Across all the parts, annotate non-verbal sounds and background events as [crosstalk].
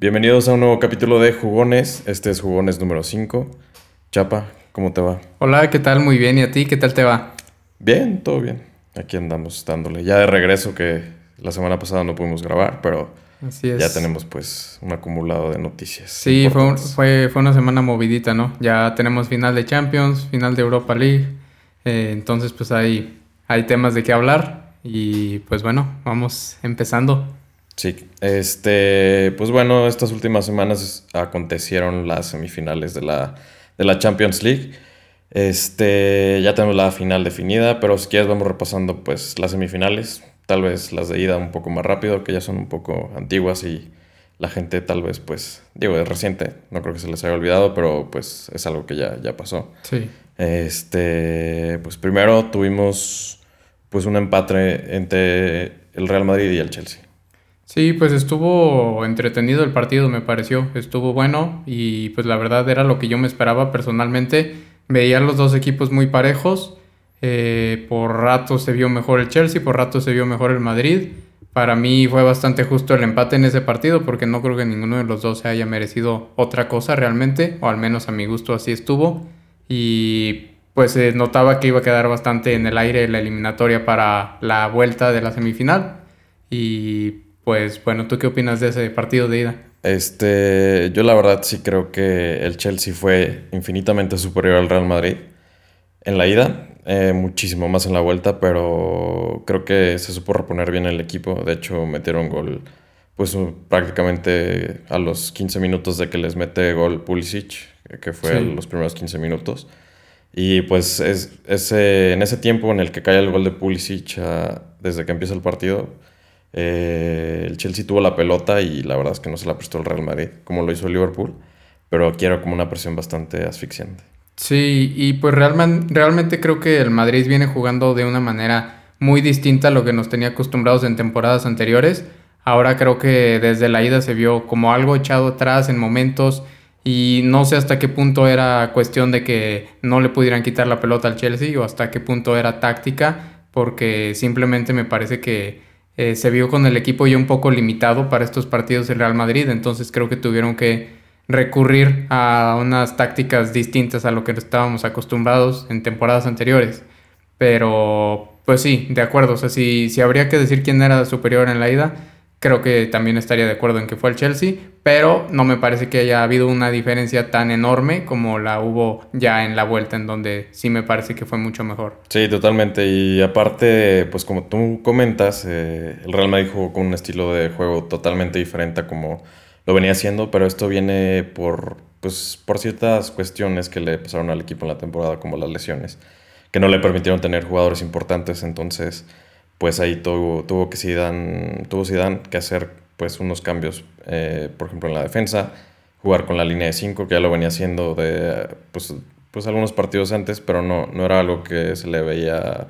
Bienvenidos a un nuevo capítulo de Jugones. Este es Jugones número 5. Chapa, ¿cómo te va? Hola, ¿qué tal? Muy bien. ¿Y a ti? ¿Qué tal te va? Bien, todo bien. Aquí andamos dándole. Ya de regreso que la semana pasada no pudimos grabar, pero ya tenemos pues un acumulado de noticias. Sí, fue, fue, fue, una semana movidita, ¿no? Ya tenemos final de Champions, final de Europa League. Eh, entonces pues hay, hay temas de qué hablar. Y pues bueno, vamos empezando. Sí, este, pues bueno, estas últimas semanas acontecieron las semifinales de la, de la Champions League. Este, ya tenemos la final definida, pero si quieres vamos repasando pues las semifinales, tal vez las de ida un poco más rápido, que ya son un poco antiguas y la gente tal vez pues, digo, es reciente, no creo que se les haya olvidado, pero pues es algo que ya, ya pasó. Sí. Este, pues primero tuvimos pues un empate entre el Real Madrid y el Chelsea. Sí, pues estuvo entretenido el partido, me pareció. Estuvo bueno y pues la verdad era lo que yo me esperaba personalmente. Veía los dos equipos muy parejos. Eh, por rato se vio mejor el Chelsea, por rato se vio mejor el Madrid. Para mí fue bastante justo el empate en ese partido porque no creo que ninguno de los dos se haya merecido otra cosa realmente, o al menos a mi gusto así estuvo. Y pues se notaba que iba a quedar bastante en el aire la eliminatoria para la vuelta de la semifinal. Y pues bueno, ¿tú qué opinas de ese partido de ida? Este, yo la verdad sí creo que el Chelsea fue infinitamente superior al Real Madrid en la ida, eh, muchísimo más en la vuelta, pero creo que se supo reponer bien el equipo. De hecho, metieron gol pues prácticamente a los 15 minutos de que les mete gol Pulisic, que fue los primeros 15 minutos. Y pues es, ese, en ese tiempo en el que cae el gol de Pulisic ah, desde que empieza el partido, eh, el Chelsea tuvo la pelota y la verdad es que no se la prestó el Real Madrid, como lo hizo Liverpool, pero aquí era como una presión bastante asfixiante. Sí, y pues realmente creo que el Madrid viene jugando de una manera muy distinta a lo que nos tenía acostumbrados en temporadas anteriores. Ahora creo que desde la ida se vio como algo echado atrás en momentos y no sé hasta qué punto era cuestión de que no le pudieran quitar la pelota al Chelsea o hasta qué punto era táctica, porque simplemente me parece que eh, se vio con el equipo ya un poco limitado para estos partidos del Real Madrid, entonces creo que tuvieron que recurrir a unas tácticas distintas a lo que estábamos acostumbrados en temporadas anteriores. Pero, pues sí, de acuerdo, o sea, si, si habría que decir quién era superior en la ida, creo que también estaría de acuerdo en que fue el Chelsea, pero no me parece que haya habido una diferencia tan enorme como la hubo ya en la vuelta, en donde sí me parece que fue mucho mejor. Sí, totalmente. Y aparte, pues como tú comentas, eh, el Real Madrid jugó con un estilo de juego totalmente diferente a como lo venía haciendo, pero esto viene por, pues, por ciertas cuestiones que le pasaron al equipo en la temporada, como las lesiones, que no le permitieron tener jugadores importantes, entonces pues ahí tuvo, tuvo que Zidane, tuvo Zidane que hacer pues unos cambios, eh, por ejemplo en la defensa, jugar con la línea de 5, que ya lo venía haciendo de pues, pues algunos partidos antes, pero no, no era algo que se le veía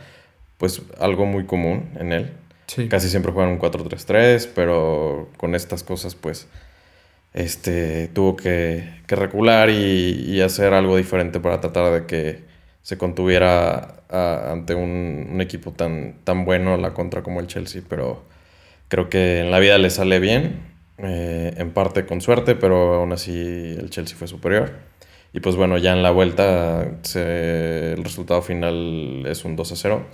pues algo muy común en él. Casi siempre juegan un 4-3-3, pero con estas cosas pues este, tuvo que, que recular y, y, hacer algo diferente para tratar de que se contuviera ante un, equipo tan, tan bueno la contra como el Chelsea, pero creo que en la vida le sale bien, eh, en parte con suerte, pero aún así el Chelsea fue superior. Y pues bueno, ya en la vuelta el resultado final es un 2 a 0,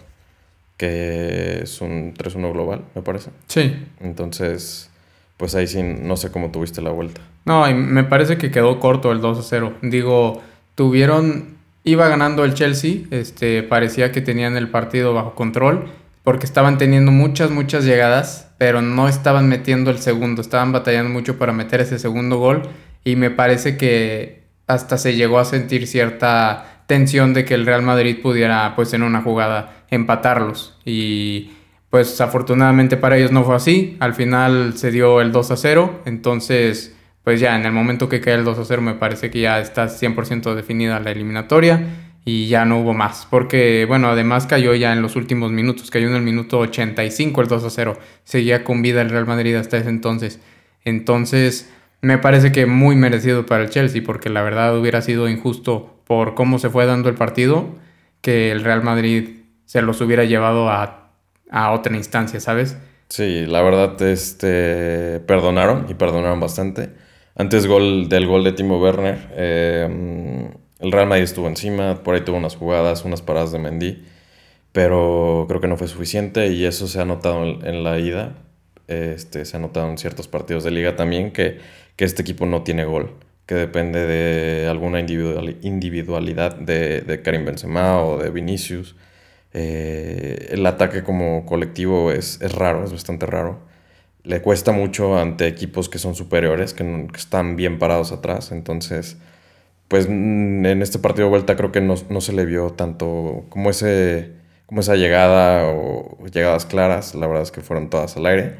que es un 3-1 global, me parece. Sí. Entonces, pues ahí sí, no sé cómo tuviste la vuelta. No, me parece que quedó corto el 2 a 0. Digo, tuvieron Iba ganando el Chelsea, este, parecía que tenían el partido bajo control porque estaban teniendo muchas, muchas llegadas, pero no estaban metiendo el segundo, estaban batallando mucho para meter ese segundo gol y me parece que hasta se llegó a sentir cierta tensión de que el Real Madrid pudiera pues en una jugada empatarlos y pues afortunadamente para ellos no fue así, al final se dio el 2 a 0, entonces pues ya en el momento que cae el 2 a 0 me parece que ya está 100% definida la eliminatoria y ya no hubo más. Porque, bueno, además cayó ya en los últimos minutos, cayó en el minuto 85 el 2 a 0. Seguía con vida el Real Madrid hasta ese entonces. Entonces, me parece que muy merecido para el Chelsea, porque la verdad hubiera sido injusto por cómo se fue dando el partido, que el Real Madrid se los hubiera llevado a, a otra instancia, ¿sabes? Sí, la verdad, este, perdonaron y perdonaron bastante. Antes gol, del gol de Timo Werner, eh, el Real Madrid estuvo encima, por ahí tuvo unas jugadas, unas paradas de Mendy, pero creo que no fue suficiente y eso se ha notado en, la ida. Este, se ha notado en ciertos partidos de liga también que, este equipo no tiene gol, que depende de alguna individualidad de, de Karim Benzema o de Vinicius. Eh, el ataque como colectivo es, raro, es bastante raro. Le cuesta mucho ante equipos que son superiores, que, están bien parados atrás. Entonces, pues mm, en este partido de vuelta creo que no, se le vio tanto como, ese, como esa llegada o llegadas claras. La verdad es que fueron todas al aire.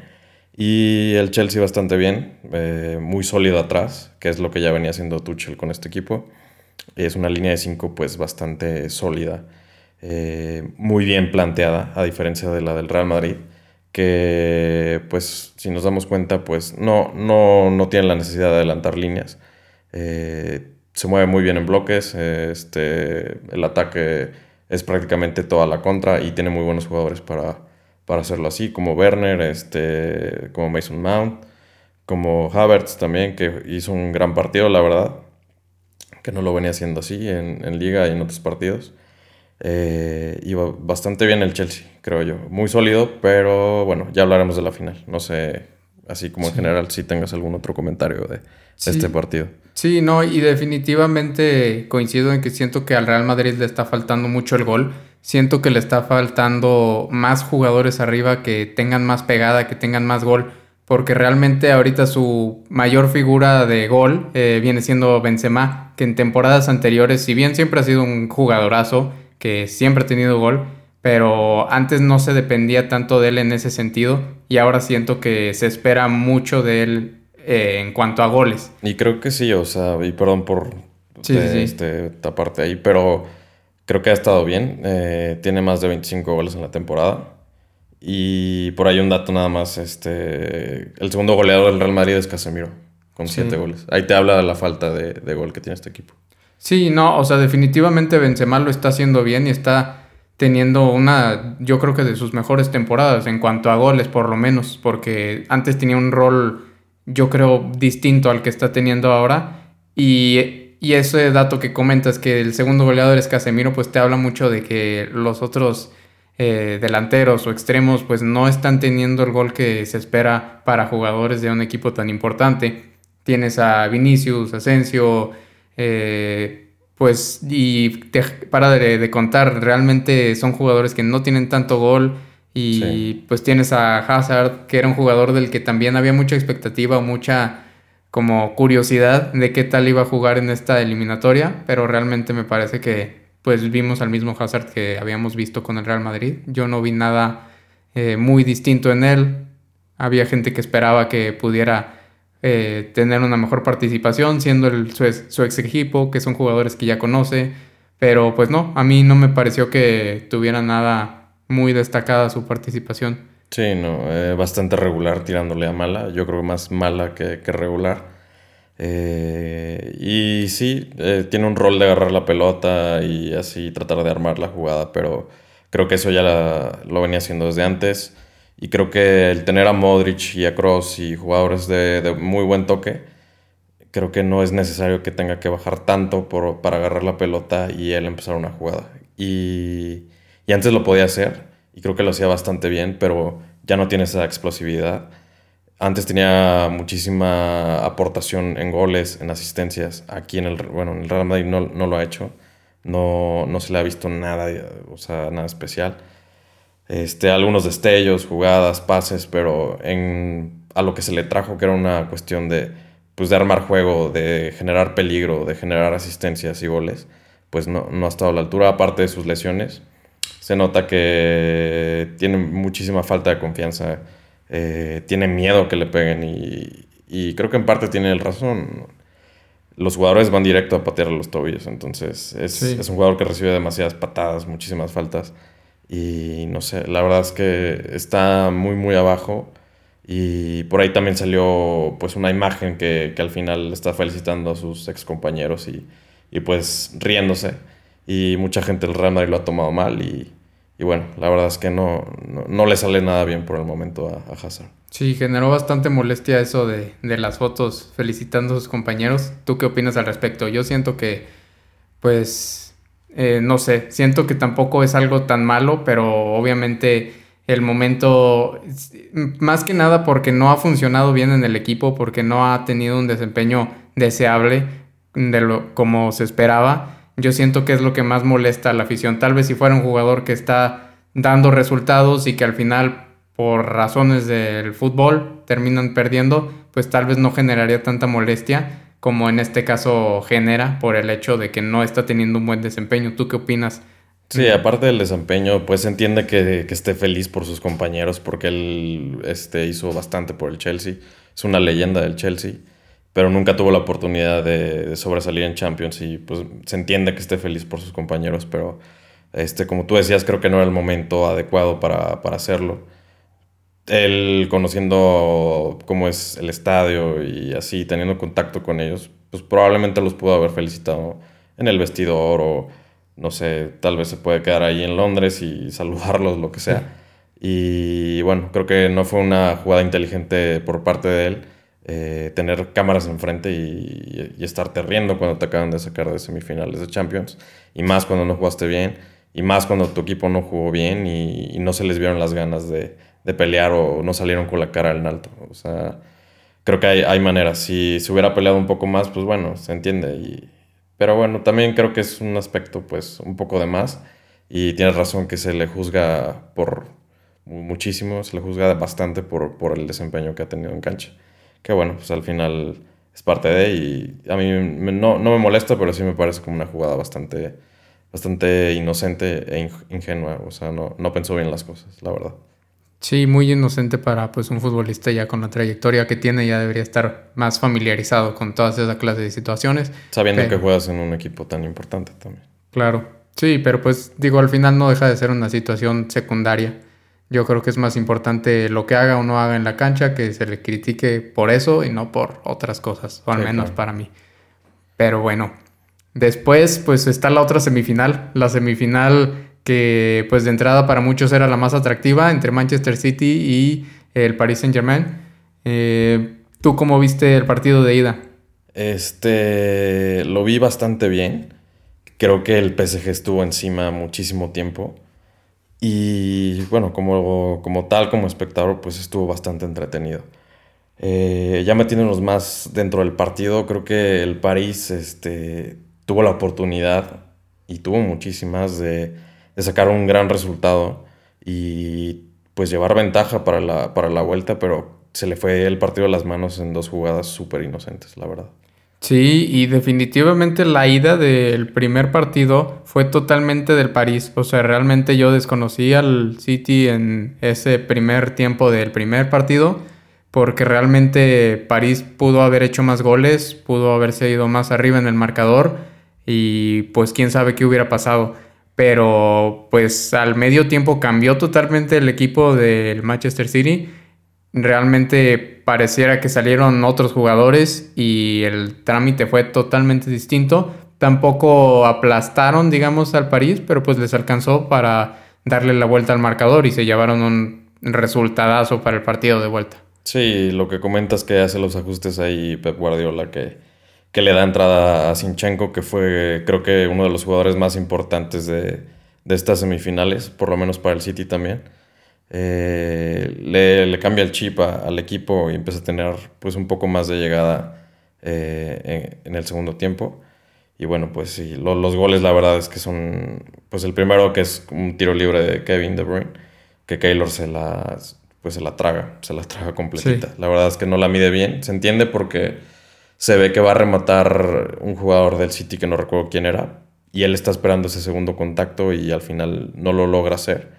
Y el Chelsea bastante bien, eh, muy sólido atrás, que es lo que ya venía haciendo Tuchel con este equipo. Es una línea de 5 pues bastante sólida. Eh, muy bien planteada, a diferencia de la del Real Madrid, que pues si nos damos cuenta pues no, no, no tiene la necesidad de adelantar líneas. Eh, se mueve muy bien en bloques, este, el ataque es prácticamente toda la contra y tiene muy buenos jugadores para, para hacerlo así, como Werner, este, como Mason Mount, como Havertz también, que hizo un gran partido, la verdad, que no lo venía haciendo así en liga y en otros partidos. Eh, iba bastante bien el Chelsea, creo yo. Muy sólido, pero bueno, ya hablaremos de la final. No sé, así como en general, si tengas algún otro comentario de este partido. Sí, no, y definitivamente coincido en que siento que al Real Madrid le está faltando mucho el gol. Siento que le está faltando más jugadores arriba que tengan más pegada, que tengan más gol. Porque realmente ahorita su mayor figura de gol eh, viene siendo Benzema, que en temporadas anteriores, si bien siempre ha sido un jugadorazo, que siempre ha tenido gol, pero antes no se dependía tanto de él en ese sentido y ahora siento que se espera mucho de él eh, en cuanto a goles. Y creo que sí, o sea, y perdón por sí, este, taparte ahí, pero creo que ha estado bien. Eh, tiene más de 25 goles en la temporada. Y por ahí un dato nada más, este, el segundo goleador del Real Madrid es Casemiro, con 7 goles. Ahí te habla de la falta de, de gol que tiene este equipo. Sí, no, o sea, definitivamente Benzema lo está haciendo bien y está teniendo una, yo creo que de sus mejores temporadas en cuanto a goles, por lo menos, porque antes tenía un rol, yo creo, distinto al que está teniendo ahora. Y, y ese dato que comentas, que el segundo goleador es Casemiro, pues te habla mucho de que los otros eh, delanteros o extremos, pues no están teniendo el gol que se espera para jugadores de un equipo tan importante. Tienes a Vinicius, Asensio, eh, pues, y para de, contar, realmente son jugadores que no tienen tanto gol. Y pues tienes a Hazard, que era un jugador del que también había mucha expectativa, mucha como curiosidad de qué tal iba a jugar en esta eliminatoria, pero realmente me parece que pues vimos al mismo Hazard que habíamos visto con el Real Madrid. Yo no vi nada eh, muy distinto en él. Había gente que esperaba que pudiera eh, tener una mejor participación siendo el, su, ex, equipo, que son jugadores que ya conoce. Pero pues no, a mí no me pareció que tuviera nada muy destacada su participación. Sí, no, eh, bastante regular tirándole a mala. Yo creo más mala que, regular. Eh, y sí, tiene un rol de agarrar la pelota y así tratar de armar la jugada, pero creo que eso ya lo venía haciendo desde antes. Y creo que el tener a Modric y a Kroos y jugadores de, muy buen toque, creo que no es necesario que tenga que bajar tanto por, para agarrar la pelota y él empezar una jugada. Y, y, antes lo podía hacer y creo que lo hacía bastante bien, pero ya no tiene esa explosividad. Antes tenía muchísima aportación en goles, en asistencias. Aquí en el, bueno, en el Real Madrid no, no lo ha hecho. No, no se le ha visto nada, o sea, nada especial este, algunos destellos, jugadas, pases, pero en, a lo que se le trajo, que era una cuestión de, pues, de armar juego, de generar peligro, de generar asistencias y goles, pues no, no ha estado a la altura, aparte de sus lesiones. Se nota que tiene muchísima falta de confianza, eh, tiene miedo que le peguen y, y creo que en parte tiene el razón los jugadores van directo a patear los tobillos. Entonces, es, es, un jugador que recibe demasiadas patadas, muchísimas faltas. Y no sé, la verdad es que está muy, muy abajo. Y por ahí también salió pues una imagen que, que al final está felicitando a sus ex compañeros y, y, pues riéndose. Y mucha gente del Real Madrid lo ha tomado mal y, y bueno, la verdad es que no, no, le sale nada bien por el momento a, a Hazard. Sí, generó bastante molestia eso de, de, las fotos felicitando a sus compañeros. ¿Tú qué opinas al respecto? Yo siento que, pues, eh, no sé, siento que tampoco es algo tan malo, pero obviamente el momento, más que nada porque no ha funcionado bien en el equipo, porque no ha tenido un desempeño deseable de lo como se esperaba yo siento que es lo que más molesta a la afición. Tal vez si fuera un jugador que está dando resultados y que al final, por razones del fútbol, terminan perdiendo, pues tal vez no generaría tanta molestia como en este caso genera por el hecho de que no está teniendo un buen desempeño. ¿Tú qué opinas? Sí, aparte del desempeño, pues entiende que, que, esté feliz por sus compañeros porque él este, hizo bastante por el Chelsea. Es una leyenda del Chelsea pero nunca tuvo la oportunidad de, sobresalir en Champions y pues se entiende que esté feliz por sus compañeros, pero este, como tú decías, creo que no era el momento adecuado para, hacerlo. Él conociendo cómo es el estadio y así, teniendo contacto con ellos, pues probablemente los pudo haber felicitado en el vestidor o no sé, tal vez se puede quedar ahí en Londres y [laughs] saludarlos, lo que sea. Y bueno, creo que no fue una jugada inteligente por parte de él eh, tener cámaras enfrente y, y, estarte riendo cuando te acaban de sacar de semifinales de Champions. Y más cuando no jugaste bien. Y más cuando tu equipo no jugó bien y, no se les vieron las ganas de, pelear o no salieron con la cara en alto. O sea, creo que hay, hay, maneras. Si se hubiera peleado un poco más, pues bueno, se entiende. Y, pero bueno, también creo que es un aspecto pues un poco de más. Y tienes razón que se le juzga por muchísimo, se le juzga bastante por, por el desempeño que ha tenido en cancha que bueno, pues al final es parte de y a mí no, no, me molesta, pero sí me parece como una jugada bastante, bastante inocente e ingenua, o sea, no, no pensó bien las cosas, la verdad. Sí, muy inocente para pues un futbolista ya con la trayectoria que tiene, ya debería estar más familiarizado con todas esas clases de situaciones. Sabiendo que juegas en un equipo tan importante también. Claro, sí, pero pues digo, al final no deja de ser una situación secundaria yo creo que es más importante lo que haga o no haga en la cancha que se le critique por eso y no por otras cosas, o al menos para mí. Pero bueno, después pues está la otra semifinal, la semifinal que pues de entrada para muchos era la más atractiva entre Manchester City y el Paris Saint Germain. Eh, ¿Tú cómo viste el partido de ida? Este, lo vi bastante bien. Creo que el PSG estuvo encima muchísimo tiempo. Y bueno, como, como tal, como espectador, pues estuvo bastante entretenido. Eh, ya metiéndonos más dentro del partido, creo que el París este, tuvo la oportunidad y tuvo muchísimas de, de, sacar un gran resultado y pues llevar ventaja para la, para la vuelta, pero se le fue el partido a las manos en dos jugadas súper inocentes, la verdad. Sí, y definitivamente la ida del primer partido fue totalmente del París. O sea, realmente yo desconocí al City en ese primer tiempo del primer partido, porque realmente París pudo haber hecho más goles, pudo haberse ido más arriba en el marcador y pues quién sabe qué hubiera pasado. Pero pues al medio tiempo cambió totalmente el equipo del Manchester City realmente pareciera que salieron otros jugadores y el trámite fue totalmente distinto. Tampoco aplastaron, digamos, al París, pero pues les alcanzó para darle la vuelta al marcador y se llevaron un resultadazo para el partido de vuelta. Sí, lo que comentas que hace los ajustes ahí Pep Guardiola, que, que le da entrada a Sinchenko, que fue creo que uno de los jugadores más importantes de, de estas semifinales, por lo menos para el City también. Eh, le, cambia el chip al equipo y empieza a tener pues un poco más de llegada eh, en, el segundo tiempo. Y bueno, pues sí, los goles la verdad es que son, pues el primero que es un tiro libre de Kevin De Bruyne, que Keylor se la, pues se la traga, se la traga completita. La verdad es que no la mide bien, se entiende porque se ve que va a rematar un jugador del City que no recuerdo quién era, y él está esperando ese segundo contacto y al final no lo logra hacer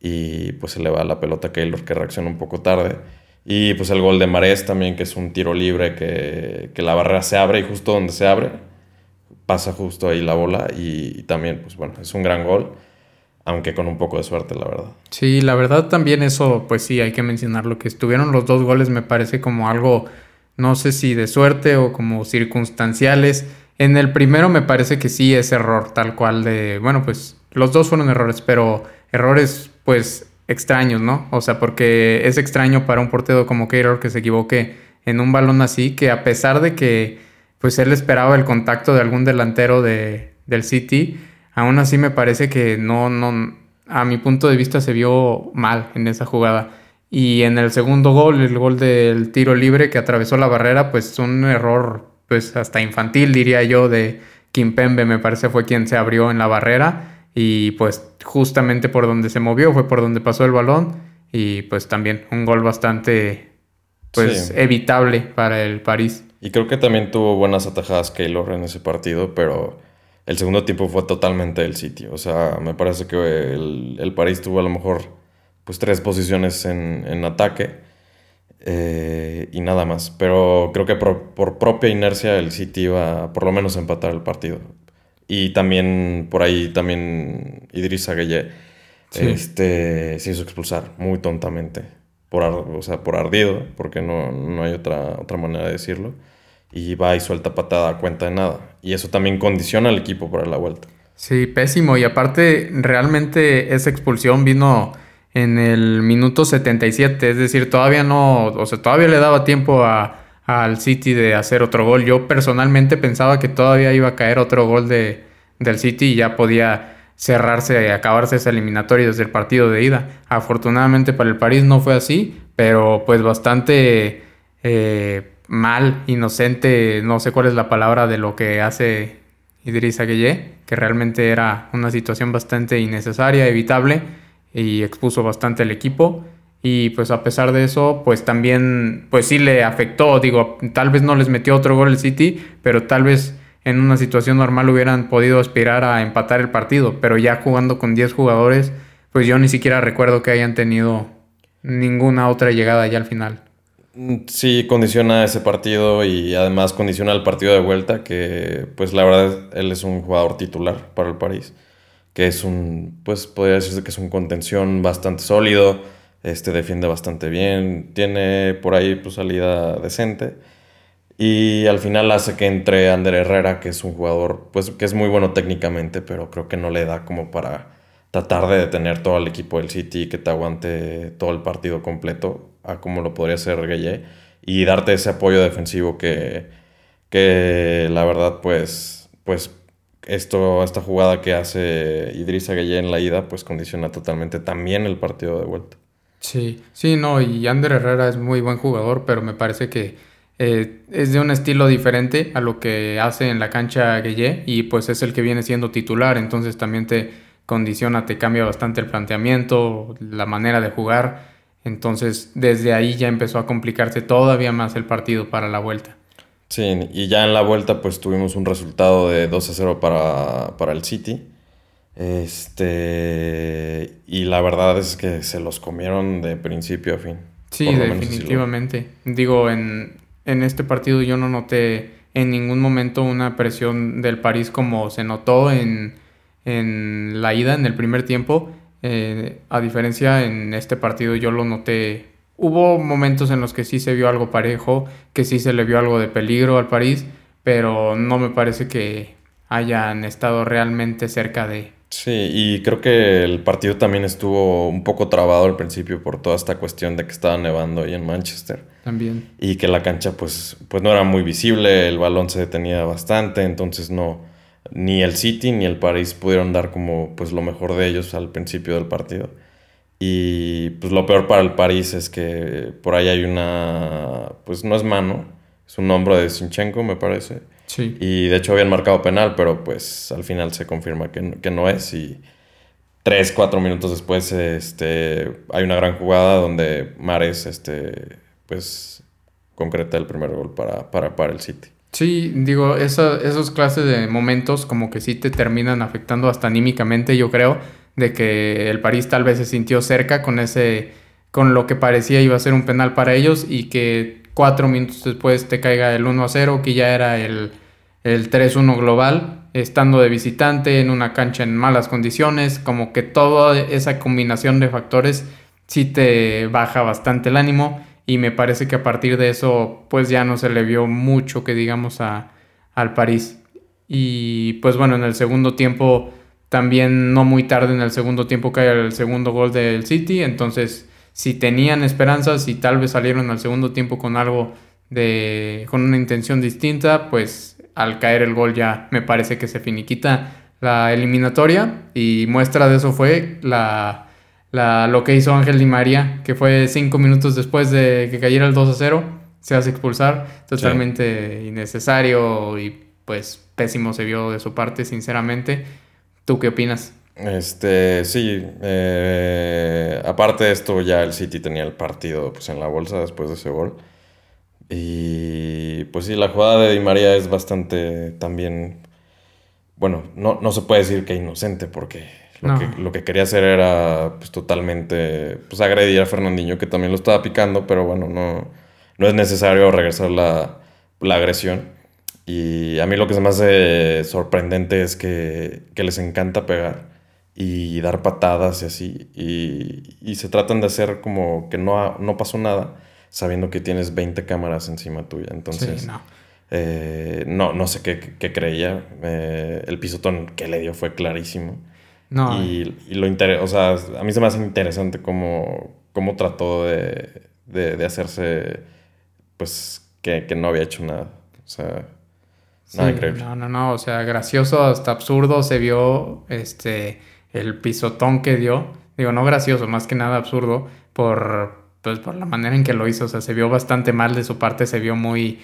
y pues se le va la pelota a Keylor que reacciona un poco tarde. Y pues el gol de Marés también, que es un tiro libre que, la barrera se abre y justo donde se abre pasa justo ahí la bola y, también pues bueno, es un gran gol, aunque con un poco de suerte la verdad. Sí, la verdad también eso pues sí hay que mencionarlo, que estuvieron los dos goles me parece como algo, no sé si de suerte o como circunstanciales. En el primero me parece que sí es error tal cual de, bueno pues Los dos fueron errores, pero errores pues extraños, ¿no? O sea, porque es extraño para un portero como Keylor que se equivoque en un balón así, que a pesar de que pues él esperaba el contacto de algún delantero de, del City, aún así me parece que no, no, a mi punto de vista se vio mal en esa jugada. Y en el segundo gol, el gol del tiro libre que atravesó la barrera, pues un error pues hasta infantil diría yo de Kimpembe me parece fue quien se abrió en la barrera y pues justamente por donde se movió fue por donde pasó el balón y pues también un gol bastante pues evitable para el París. Y creo que también tuvo buenas atajadas Keylor en ese partido, pero el segundo tiempo fue totalmente el sitio. O sea, me parece que el, el París tuvo a lo mejor pues tres posiciones en, en ataque eh, y nada más. Pero creo que por, propia inercia el City iba por lo menos a empatar el partido. Y también por ahí también Idrissa Gueye este, se hizo expulsar muy tontamente. Por, o sea, por ardido, porque no, no hay otra, otra manera de decirlo y va y suelta patada a cuenta de nada. Y eso también condiciona al equipo para la vuelta. Sí, pésimo. Y aparte, realmente esa expulsión vino en el minuto 77. Es decir, todavía no, o sea, todavía le daba tiempo a, al City de hacer otro gol. Yo personalmente pensaba que todavía iba a caer otro gol de, del City y ya podía cerrarse y acabarse esa eliminatoria desde el partido de ida. Afortunadamente para el París no fue así, pero pues bastante... Eh, mal, inocente, no sé cuál es la palabra de lo que hace Idrissa Gueye, que realmente era una situación bastante innecesaria, evitable y expuso bastante el equipo. Y pues a pesar de eso, pues también, pues sí le afectó, digo, tal vez no les metió otro gol el City, pero tal vez en una situación normal hubieran podido aspirar a empatar el partido, pero ya jugando con 10 jugadores, pues yo ni siquiera recuerdo que hayan tenido ninguna otra llegada ya al final. Mm, sí, condiciona ese partido y además condiciona el partido de vuelta, que pues la verdad él es un jugador titular para el París, que es un, pues podría decirse que es un contención bastante sólido, este defiende bastante bien, tiene por ahí pues salida decente y al final hace que entre Ander Herrera, que es un jugador pues que es muy bueno técnicamente, pero creo que no le da como para tratar de detener todo el equipo del City que te aguante todo el partido completo a como lo podría hacer Gueye y darte ese apoyo defensivo que, que la verdad pues, pues esto, esta jugada que hace Idrissa Gueye en la ida pues condiciona totalmente también el partido de vuelta. Sí, sí, no, y Ander Herrera es muy buen jugador, pero me parece que eh, es de un estilo diferente a lo que hace en la cancha Gueye y pues es el que viene siendo titular, entonces también te condiciona, te cambia bastante el planteamiento, la manera de jugar. Entonces, desde ahí ya empezó a complicarse todavía más el partido para la vuelta. Sí, y ya en la vuelta pues tuvimos un resultado de 2 a 0 para, para el City. Este, y la verdad es que se los comieron de principio a fin. Sí, definitivamente. Digo, en, en este partido yo no noté en ningún momento una presión del París como se notó en, en la ida, en el primer tiempo. Eh, a diferencia en este partido yo lo noté. Hubo momentos en los que sí se vio algo parejo, que sí se le vio algo de peligro al París, pero no me parece que hayan estado realmente cerca de. Sí, y creo que el partido también estuvo un poco trabado al principio por toda esta cuestión de que estaba nevando ahí en Manchester. También. Y que la cancha pues, pues no era muy visible, el balón se detenía bastante, entonces no, ni el City ni el París pudieron dar como pues lo mejor de ellos al principio del partido. Y pues lo peor para el París es que por ahí hay una, pues no es mano, es un hombro de Sinchenko me parece. Sí. Y de hecho habían marcado penal, pero pues al final se confirma que, que no es y tres, cuatro minutos después este, hay una gran jugada donde Mares este, pues concreta el primer gol para, para, para el City. Sí, digo, esos clases de momentos como que sí te terminan afectando hasta anímicamente, yo creo, de que el París tal vez se sintió cerca con ese, con lo que parecía iba a ser un penal para ellos y que cuatro minutos después te caiga el 1 a 0, que ya era el, el 3-1 global, estando de visitante en una cancha en malas condiciones, como que toda esa combinación de factores sí te baja bastante el ánimo y me parece que a partir de eso pues ya no se le vio mucho que digamos a, al París. Y pues bueno, en el segundo tiempo también no muy tarde en el segundo tiempo cae el segundo gol del City, entonces si tenían esperanzas y tal vez salieron al segundo tiempo con algo de con una intención distinta, pues al caer el gol ya me parece que se finiquita la eliminatoria. Y muestra de eso fue la, lo que hizo Ángel Di María, que fue cinco minutos después de que cayera el 2 a 0, se hace expulsar, totalmente innecesario y pues pésimo se vio de su parte, sinceramente. ¿Tú qué opinas? Este, sí, eh, aparte de esto ya el City tenía el partido pues, en la bolsa después de ese gol. Y pues sí, la jugada de Di María es bastante también, bueno, no, no se puede decir que inocente porque lo, que, lo que quería hacer era pues totalmente, pues agredir a Fernandinho que también lo estaba picando, pero bueno, no, no es necesario regresar la, la agresión. Y a mí lo que se me hace sorprendente es que, les encanta pegar y dar patadas y así. Y, se tratan de hacer como que no, no pasó nada, sabiendo que tienes 20 cámaras encima tuya. Entonces, no. Eh, no. no, sé qué, qué creía. Eh, el pisotón que le dio fue clarísimo. No. Y, lo o sea, a mí se me hace interesante cómo, cómo trató de, de, hacerse, pues, que, que no había hecho nada. O sea, no, no, no, o sea, gracioso hasta absurdo se vio este el pisotón que dio. Digo, no gracioso, más que nada absurdo por pues por la manera en que lo hizo, o sea, se vio bastante mal de su parte, se vio muy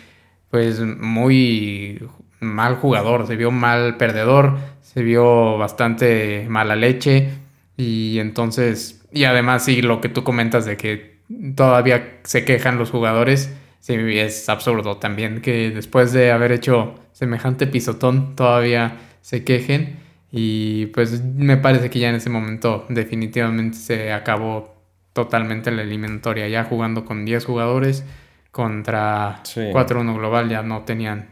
pues muy mal jugador, se vio mal perdedor, se vio bastante mala leche. Y entonces y además sí lo que tú comentas de que todavía se quejan los jugadores, sí es absurdo también que después de haber hecho semejante pisotón todavía se quejen. Y pues me parece que ya en ese momento definitivamente se acabó totalmente la eliminatoria. Ya jugando con 10 jugadores contra 4-1 global ya no tenían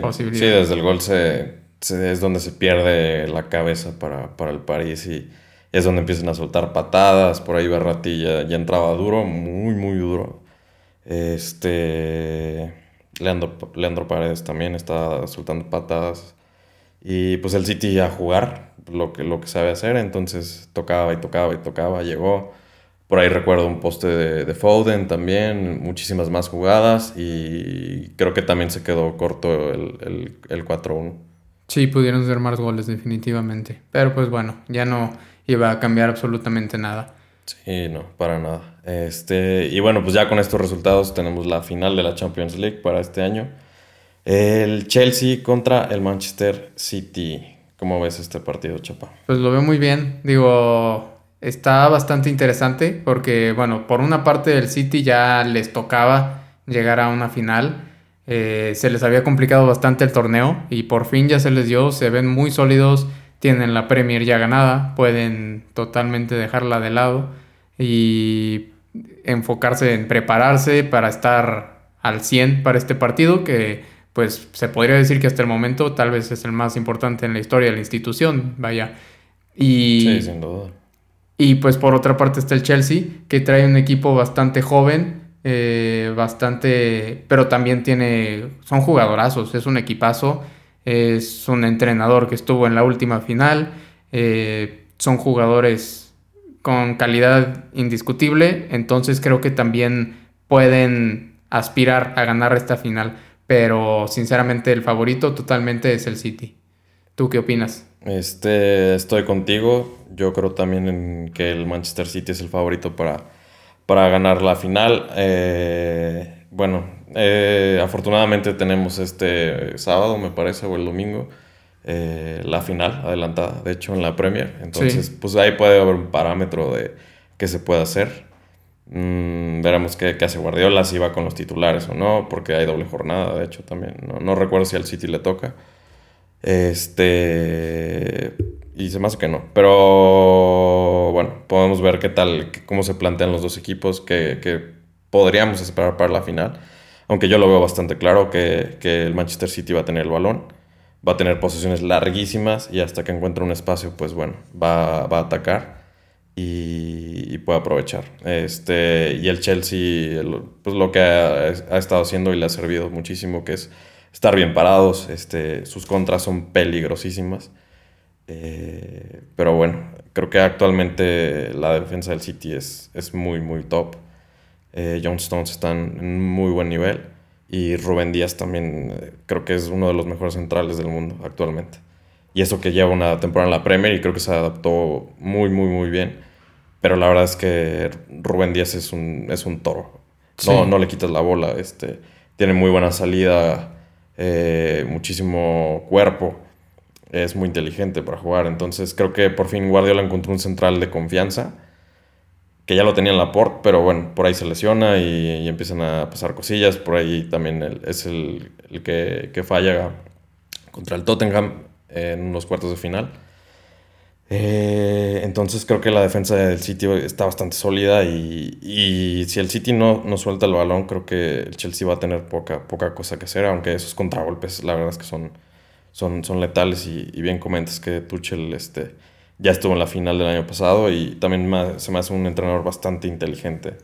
posibilidad. Sí, desde el gol se, es donde se pierde la cabeza para, para el París y es donde empiezan a soltar patadas. Por ahí Berratti ya, ya entraba duro, muy, muy duro. Este Leandro, Leandro Paredes también está soltando patadas. Y pues el City a jugar lo que, lo que sabe hacer, entonces tocaba y tocaba y tocaba, llegó. Por ahí recuerdo un poste de, de, Foden también, muchísimas más jugadas y creo que también se quedó corto el, el, el 4-1. Sí, pudieron ser más goles definitivamente, pero pues bueno, ya no iba a cambiar absolutamente nada. Sí, no, para nada. Este, y bueno, pues ya con estos resultados tenemos la final de la Champions League para este año. El Chelsea contra el Manchester City. ¿Cómo ves este partido, Chapa? Pues lo veo muy bien. Digo, está bastante interesante porque, bueno, por una parte el City ya les tocaba llegar a una final. Eh, se les había complicado bastante el torneo y por fin ya se les dio. Se ven muy sólidos, tienen la Premier ya ganada, pueden totalmente dejarla de lado. Y enfocarse en prepararse para estar al 100 para este partido, que pues se podría decir que hasta el momento tal vez es el más importante en la historia de la institución, vaya. Y, sí, sin duda. Y pues por otra parte está el Chelsea, que trae un equipo bastante joven, eh, bastante, pero también tiene, son jugadorazos, es un equipazo, es un entrenador que estuvo en la última final, eh, son jugadores con calidad indiscutible, entonces creo que también pueden aspirar a ganar esta final, pero sinceramente el favorito totalmente es el City. ¿Tú qué opinas? Este, estoy contigo. Yo creo también en que el Manchester City es el favorito para, para ganar la final. Eh, bueno, eh, afortunadamente tenemos este sábado, me parece, o el domingo, eh, la final adelantada, de hecho, en la Premier. Entonces, pues ahí puede haber un parámetro de qué se puede hacer. Mm, veremos qué, hace Guardiola, si va con los titulares o no, porque hay doble jornada, de hecho, también. No, recuerdo si al City le toca. Este. Y se me hace que no. Pero bueno, podemos ver qué tal, cómo se plantean los dos equipos, que, podríamos esperar para la final. Aunque yo lo veo bastante claro que, que el Manchester City va a tener el balón va a tener posiciones larguísimas y hasta que encuentre un espacio, pues bueno, va, a atacar y, puede aprovechar. Este, y el Chelsea, pues lo que ha, estado haciendo y le ha servido muchísimo, que es estar bien parados, este, sus contras son peligrosísimas. Eh, pero bueno, creo que actualmente la defensa del City es, es muy, muy top. Eh, John Stones está en muy buen nivel. Y Rubén Díaz también eh, creo que es uno de los mejores centrales del mundo actualmente. Y eso que lleva una temporada en la Premier y creo que se adaptó muy, muy, muy bien. Pero la verdad es que Rubén Díaz es un, es un toro. No, no le quitas la bola. Este, tiene muy buena salida, eh, muchísimo cuerpo. Es muy inteligente para jugar. Entonces creo que por fin Guardiola encontró un central de confianza. Que ya lo tenía en la port, pero bueno, por ahí se lesiona y, empiezan a pasar cosillas. Por ahí también es el, el que, que falla contra el Tottenham en unos cuartos de final. Eh, entonces creo que la defensa del City está bastante sólida y, si el City no, no, suelta el balón, creo que el Chelsea va a tener poca, poca cosa que hacer, aunque esos contragolpes la verdad es que son, son, son letales y, bien comentas que Tuchel este, ya estuvo en la final del año pasado y también se me hace un entrenador bastante inteligente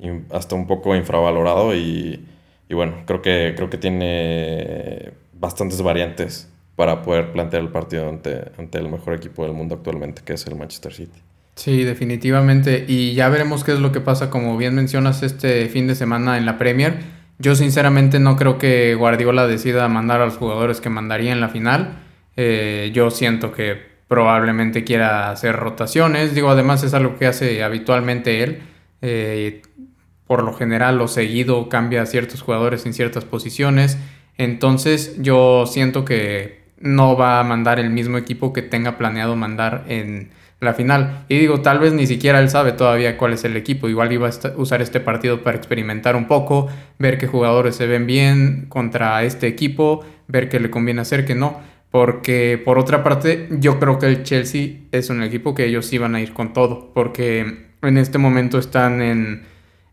y hasta un poco infravalorado y, y bueno, creo que, creo que tiene bastantes variantes para poder plantear el partido ante, ante el mejor equipo del mundo actualmente, que es el Manchester City. Sí, definitivamente. Y ya veremos qué es lo que pasa, como bien mencionas, este fin de semana en la Premier. Yo sinceramente no creo que Guardiola decida mandar a los jugadores que mandaría en la final. Eh, yo siento que probablemente quiera hacer rotaciones. Digo, además es algo que hace habitualmente él. Eh, por lo general o seguido cambia a ciertos jugadores en ciertas posiciones. Entonces yo siento que no va a mandar el mismo equipo que tenga planeado mandar en la final. Y digo, tal vez ni siquiera él sabe todavía cuál es el equipo. Igual iba a usar este partido para experimentar un poco, ver qué jugadores se ven bien contra este equipo, ver qué le conviene hacer, qué no. Porque por otra parte, yo creo que el Chelsea es un equipo que ellos iban a ir con todo. Porque en este momento están en,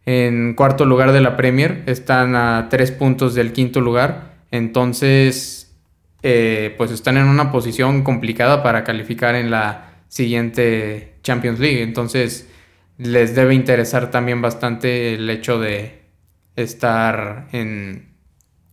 en cuarto lugar de la Premier, están a tres puntos del quinto lugar. Entonces eh, pues están en una posición complicada para calificar en la siguiente Champions League. Entonces les debe interesar también bastante el hecho de estar en,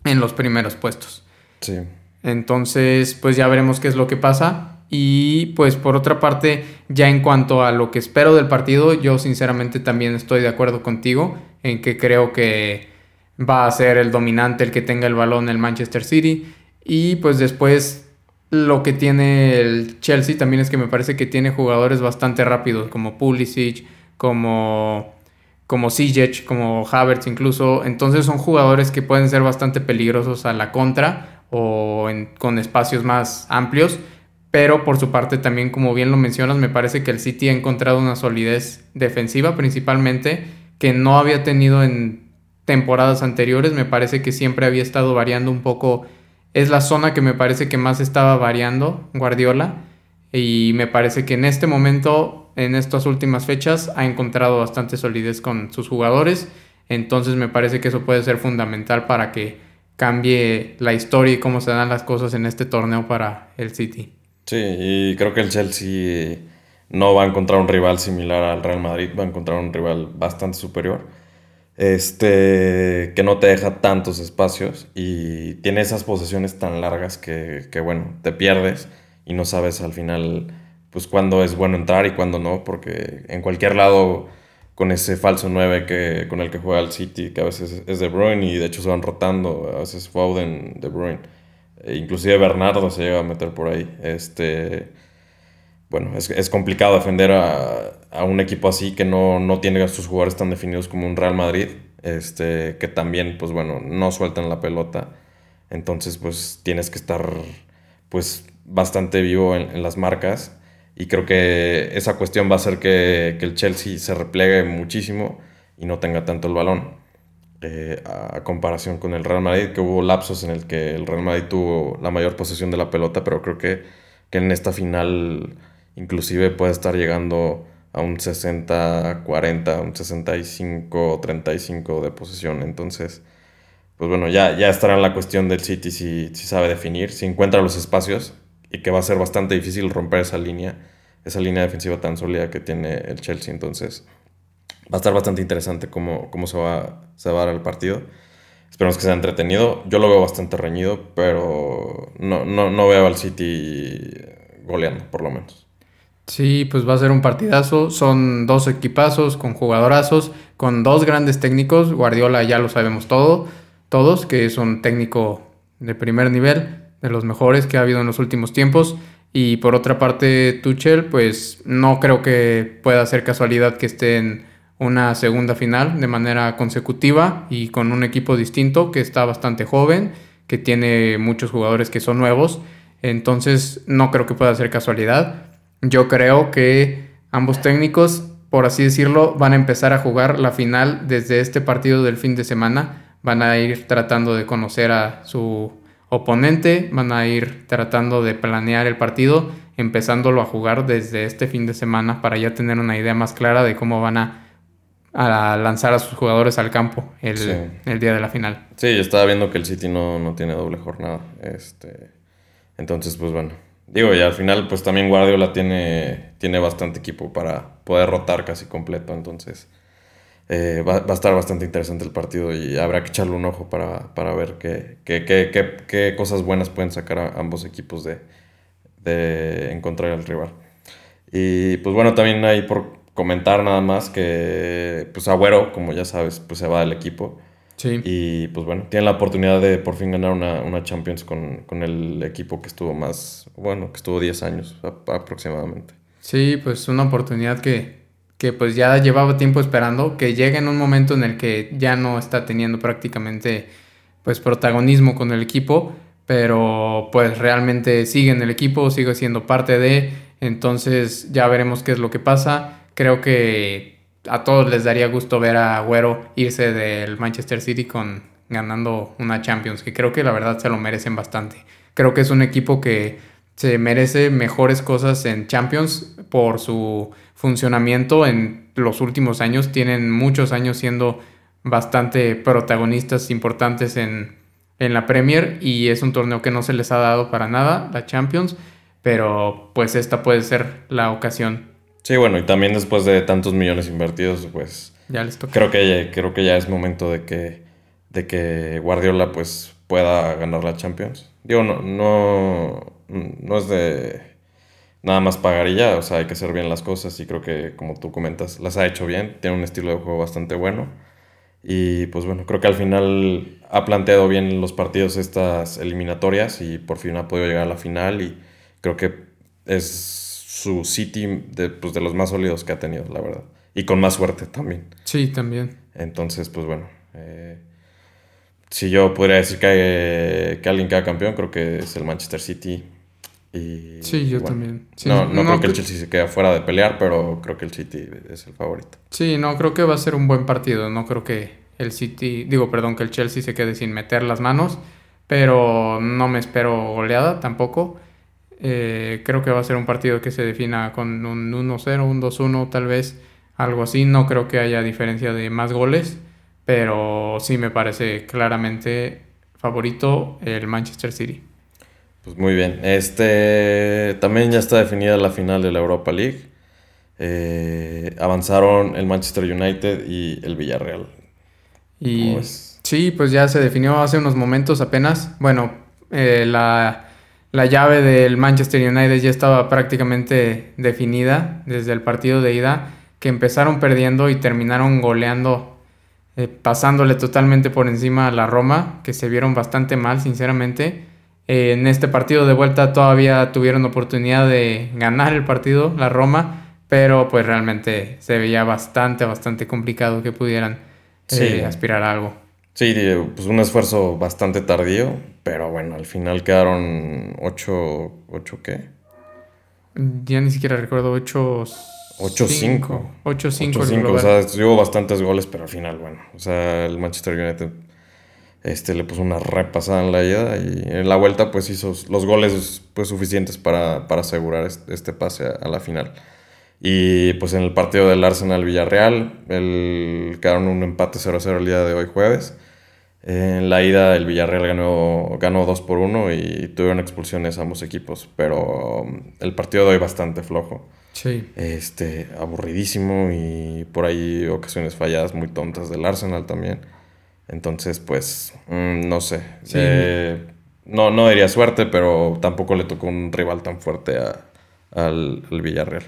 en los primeros puestos. Sí. Entonces, pues ya veremos qué es lo que pasa. Y pues por otra parte, ya en cuanto a lo que espero del partido, yo sinceramente también estoy de acuerdo contigo en que creo que va a ser el dominante el que tenga el balón el Manchester City. Y pues después lo que tiene el Chelsea también es que me parece que tiene jugadores bastante rápidos, como Pulisic, como, como como Havertz incluso. Entonces son jugadores que pueden ser bastante peligrosos a la contra o con espacios más amplios. Pero por su parte también, como bien lo mencionas, me parece que el City ha encontrado una solidez defensiva principalmente que no había tenido en temporadas anteriores. Me parece que siempre había estado variando un poco es la zona que me parece que más estaba variando Guardiola y me parece que en este momento, en estas últimas fechas, ha encontrado bastante solidez con sus jugadores. Entonces me parece que eso puede ser fundamental para que cambie la historia y cómo se dan las cosas en este torneo para el City. Sí, y creo que el Chelsea no va a encontrar un rival similar al Real Madrid, va a encontrar un rival bastante superior este, que no te deja tantos espacios y tiene esas posesiones tan largas que, que, bueno, te pierdes y no sabes al final pues cuándo es bueno entrar y cuándo no, porque en cualquier lado con ese falso 9 que, con el que juega el City, que a veces es De Bruyne y de hecho se van rotando, a veces Foden, De Bruyne, e inclusive Bernardo se llega a meter por ahí, este bueno, es, es complicado defender a, a, un equipo así que no, no, tiene sus jugadores tan definidos como un Real Madrid, este, que también, pues bueno, no sueltan la pelota. Entonces, pues tienes que estar, pues, bastante vivo en, las marcas. Y creo que esa cuestión va a hacer que, que, el Chelsea se replegue muchísimo y no tenga tanto el balón. Eh, a comparación con el Real Madrid, que hubo lapsos en el que el Real Madrid tuvo la mayor posesión de la pelota, pero creo que, que en esta final inclusive puede estar llegando a un 60-40, un 65-35 de posesión. Entonces, pues bueno, ya, ya estará la cuestión del City si, si sabe definir, si encuentra los espacios que va a ser bastante difícil romper esa línea, esa línea defensiva tan sólida que tiene el Chelsea. Entonces, va a estar bastante interesante cómo, cómo se, va, se va a dar el partido. Esperemos que sea entretenido. Yo lo veo bastante reñido, pero no, no, no veo al City goleando, por lo menos. Sí, pues va a ser un partidazo. Son dos equipazos con jugadorazos, con dos grandes técnicos. Guardiola ya lo sabemos todo, todos, que es un técnico de primer nivel, de los mejores que ha habido en los últimos tiempos. Y por otra parte, Tuchel, pues no creo que pueda ser casualidad que esté en una segunda final de manera consecutiva y con un equipo distinto que está bastante joven, que tiene muchos jugadores que son nuevos. Entonces no creo que pueda ser casualidad. Yo creo que ambos técnicos, por así decirlo, van a empezar a jugar la final desde este partido del fin de semana. Van a ir tratando de conocer a su oponente, van a ir tratando de planear el partido, empezándolo a jugar desde este fin de semana para ya tener una idea más clara de cómo van a a lanzar a sus jugadores al campo el, día de la final. Sí, estaba viendo que el City no, no, tiene doble jornada. Este, entonces, pues bueno. Digo, y al final, pues también Guardiola tiene, tiene bastante equipo para poder rotar casi completo. Entonces, eh, va, a estar bastante interesante el partido y habrá que echarle un ojo para, para ver qué, qué, qué, qué, cosas buenas pueden sacar a ambos equipos de, de encontrar al rival. Y pues bueno, también hay por comentar nada más que pues Agüero, como ya sabes, pues se va del equipo. Sí. Y pues bueno, tiene la oportunidad de por fin ganar una, Champions con, el equipo que estuvo más, bueno, que estuvo 10 años aproximadamente. Sí, pues una oportunidad que, que pues ya llevaba tiempo esperando, que llegue en un momento en el que ya no está teniendo prácticamente pues protagonismo con el equipo, pero pues realmente sigue en el equipo, sigue siendo parte de, entonces ya veremos qué es lo que pasa creo que a todos les daría gusto ver a Agüero irse del Manchester City con ganando una Champions, que creo que la verdad se lo merecen bastante. Creo que es un equipo que se merece mejores cosas en Champions por su funcionamiento en los últimos años. Tienen muchos años siendo bastante protagonistas importantes en, en la Premier y es un torneo que no se les ha dado para nada, la Champions, pero pues esta puede ser la ocasión Sí, bueno, y también después de tantos millones invertidos, pues ya les toca. Creo que ya, creo que ya es momento de que de que Guardiola pues pueda ganar la Champions. Digo, no no no es de nada más pagar y ya, o sea, hay que hacer bien las cosas y creo que como tú comentas, las ha hecho bien, tiene un estilo de juego bastante bueno. Y pues bueno, creo que al final ha planteado bien los partidos estas eliminatorias y por fin ha podido llegar a la final y creo que es su City de, pues, de los más sólidos que ha tenido, la verdad. Y con más suerte también. Sí, también. Entonces, pues bueno. Eh, si yo podría decir que, que alguien queda campeón, creo que es el Manchester City. Y, sí, yo también. no, no, creo que el Chelsea se quede fuera de pelear, pero creo que el City es el favorito. Sí, no, creo que va a ser un buen partido. No creo que el City, digo, perdón, que el Chelsea se quede sin meter las manos, pero no me espero goleada tampoco. Eh, creo que va a ser un partido que se defina con un 1-0, un 2-1 tal vez, algo así. No creo que haya diferencia de más goles, pero sí me parece claramente favorito el Manchester City. Pues muy bien. Este también ya está definida la final de la Europa League. Eh, avanzaron el Manchester United y el Villarreal. Y sí, pues ya se definió hace unos momentos apenas. Bueno, eh, la la llave del Manchester United ya estaba prácticamente definida desde el partido de ida, que empezaron perdiendo y terminaron goleando, eh, pasándole totalmente por encima a la Roma, que se vieron bastante mal, sinceramente. Eh, en este partido de vuelta todavía tuvieron oportunidad de ganar el partido, la Roma, pero pues realmente se veía bastante, bastante complicado que pudieran eh, aspirar a algo. Sí, pues un esfuerzo bastante tardío, pero bueno, al final quedaron 8, 8 qué? Ya ni siquiera recuerdo, 8... 8-5. 8-5. O sea, hubo bastantes goles, pero al final, bueno. O sea, el Manchester United este, le puso una repasada en la ida y en la vuelta pues hizo los goles pues, suficientes para, para asegurar este, pase a, la final. Y pues en el partido del Arsenal-Villarreal, el, quedaron un empate 0-0 el día de hoy jueves. En la ida el Villarreal ganó, ganó 2 por 1 y tuvieron expulsiones ambos equipos, pero um, el partido de hoy bastante flojo. Sí. Este, aburridísimo y por ahí ocasiones falladas muy tontas del Arsenal también. Entonces, pues, mm, no sé. Eh, no, no diría suerte, pero tampoco le tocó un rival tan fuerte al, Villarreal.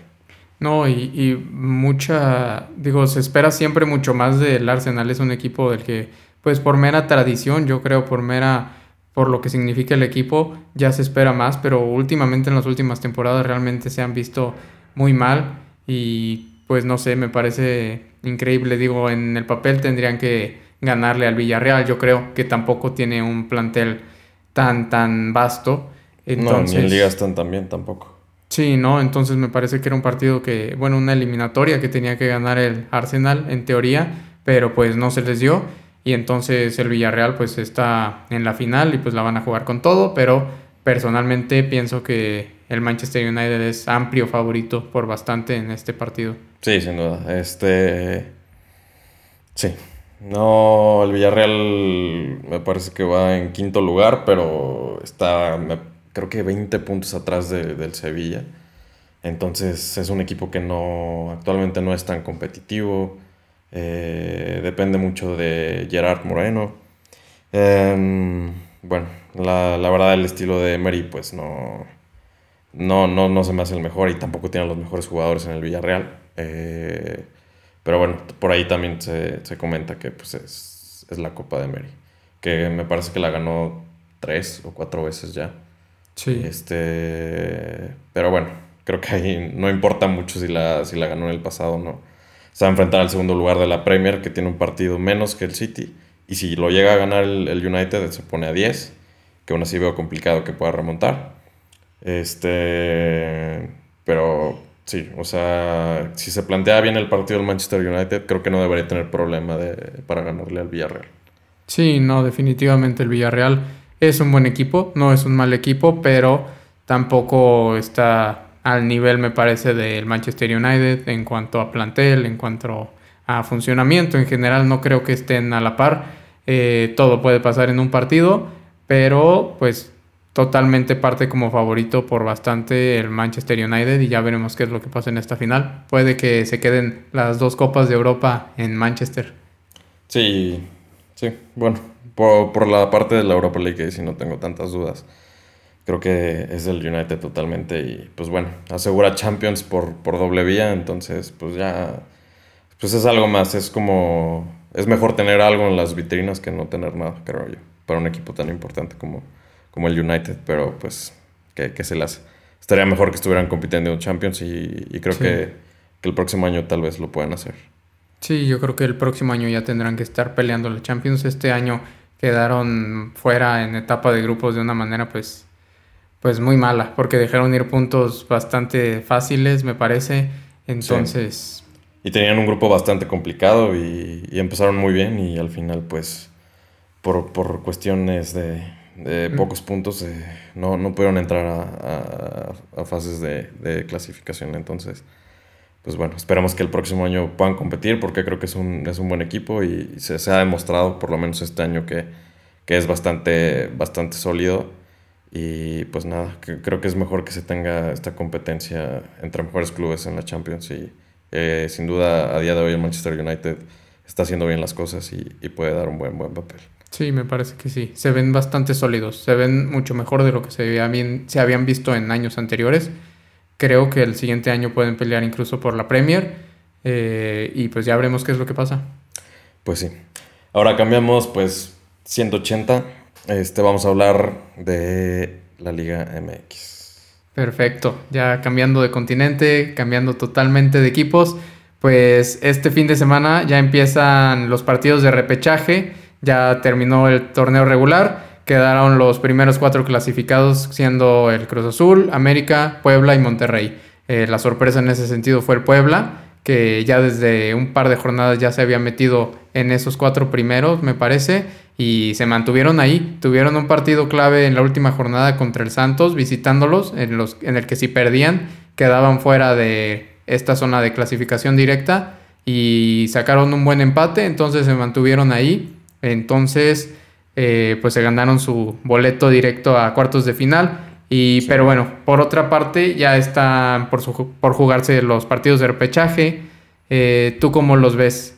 No, y, y, mucha, digo, se espera siempre mucho más del Arsenal. Es un equipo del que, pues por mera tradición, yo creo, por mera, por lo que significa el equipo, ya se espera más, pero últimamente en las últimas temporadas realmente se han visto muy mal y pues no sé, me parece increíble. Digo, en el papel tendrían que ganarle al Villarreal. Yo creo que tampoco tiene un plantel tan, tan vasto. Entonces, no, ni en ligas tan también tampoco. Sí, no, entonces me parece que era un partido que, bueno, una eliminatoria que tenía que ganar el Arsenal en teoría, pero pues no se les dio y entonces el Villarreal pues está en la final y pues la van a jugar con todo, pero personalmente pienso que el Manchester United es amplio favorito por bastante en este partido. Sí, sin duda. Este sí, no, el Villarreal me parece que va en quinto lugar, pero está, creo que 20 puntos atrás del Sevilla. Entonces es un equipo que no, actualmente no es tan competitivo. Eh, depende mucho de Gerard Moreno. Em, bueno, la, verdad el estilo de Emery pues no, no, no, no se me hace el mejor y tampoco tiene los mejores jugadores en el Villarreal. Eh, pero bueno, por ahí también se, comenta que pues, es, la Copa de Mary. Que me parece que la ganó tres o cuatro veces ya. Sí. Este, pero bueno, creo que ahí no importa mucho si la, si la ganó en el pasado o no. Se va a enfrentar al segundo lugar de la Premier, que tiene un partido menos que el City. Y si lo llega a ganar el, United, se pone a 10, que aún así veo complicado que pueda remontar. Este, pero Sí, o sea, si se plantea bien el partido del Manchester United, creo que no debería tener problema de, para ganarle al Villarreal. Sí, no, definitivamente el Villarreal es un buen equipo, no es un mal equipo, pero tampoco está al nivel, me parece, del Manchester United en cuanto a plantel, en cuanto a funcionamiento en general, no creo que estén a la par. Eh, todo puede pasar en un partido, pero pues totalmente parte como favorito por bastante el Manchester United y ya veremos qué es lo que pasa en esta final. Puede que se queden las dos copas de Europa en Manchester. Sí, sí, bueno, por, la parte de la Europa League si no tengo tantas dudas. Creo que es el United totalmente y pues bueno, asegura Champions por, por doble vía, entonces pues ya, pues es algo más, es como, es mejor tener algo en las vitrinas que no tener nada, creo yo, para un equipo tan importante como, como el United, pero pues, ¿qué, se le hace? Estaría mejor que estuvieran compitiendo en Champions y, creo que, el próximo año tal vez lo puedan hacer. Sí, yo creo que el próximo año ya tendrán que estar peleando la Champions. Este año quedaron fuera en etapa de grupos de una manera pues, pues muy mala, porque dejaron ir puntos bastante fáciles, me parece. Entonces... Y tenían un grupo bastante complicado y, empezaron muy bien y al final pues por, por cuestiones de, de pocos puntos, eh, no, no, pudieron entrar a, fases de, clasificación. Entonces, pues bueno, esperamos que el próximo año puedan competir porque creo que es un, es un buen equipo y se, se, ha demostrado, por lo menos este año, que, que es bastante, bastante sólido. Y pues nada, creo que es mejor que se tenga esta competencia entre mejores clubes en la Champions y eh, sin duda a día de hoy el Manchester United está haciendo bien las cosas y, y puede dar un buen, buen papel. Sí, me parece que sí. Se ven bastante sólidos. Se ven mucho mejor de lo que se, se habían visto en años anteriores. Creo que el siguiente año pueden pelear incluso por la Premier. Eh, y pues ya veremos qué es lo que pasa. Pues sí. Ahora cambiamos, pues, 180. Este, vamos a hablar de la Liga MX. Perfecto. Ya cambiando de continente, cambiando totalmente de equipos. Pues este fin de semana ya empiezan los partidos de repechaje ya terminó el torneo regular. Quedaron los primeros cuatro clasificados siendo el Cruz Azul, América, Puebla y Monterrey. Eh, la sorpresa en ese sentido fue el Puebla, que ya desde un par de jornadas ya se había metido en esos cuatro primeros, me parece, y se mantuvieron ahí. Tuvieron un partido clave en la última jornada contra el Santos, visitándolos, en, los, en el que si perdían quedaban fuera de esta zona de clasificación directa y sacaron un buen empate, entonces se mantuvieron ahí entonces, eh, pues se ganaron su boleto directo a cuartos de final. Y, Pero bueno, por otra parte, ya están por, por jugarse los partidos de repechaje. Eh, ¿Tú cómo los ves?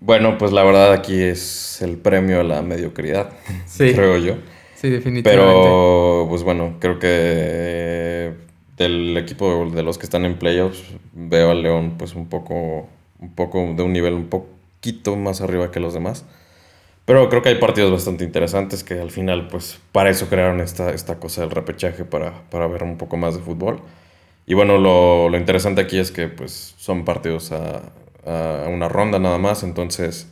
Bueno, pues la verdad aquí es el premio a la mediocridad, creo yo. Sí, definitivamente. Pero, pues bueno, creo que del equipo de los que están en playoffs, veo al León pues un poco, un poco de un nivel un poquito más arriba que los demás. Pero creo que hay partidos bastante interesantes que al final, pues, para eso crearon esta, esta cosa del repechaje, para, para ver un poco más de fútbol. Y bueno, lo, lo interesante aquí es que, pues, son partidos a, una ronda nada más, entonces,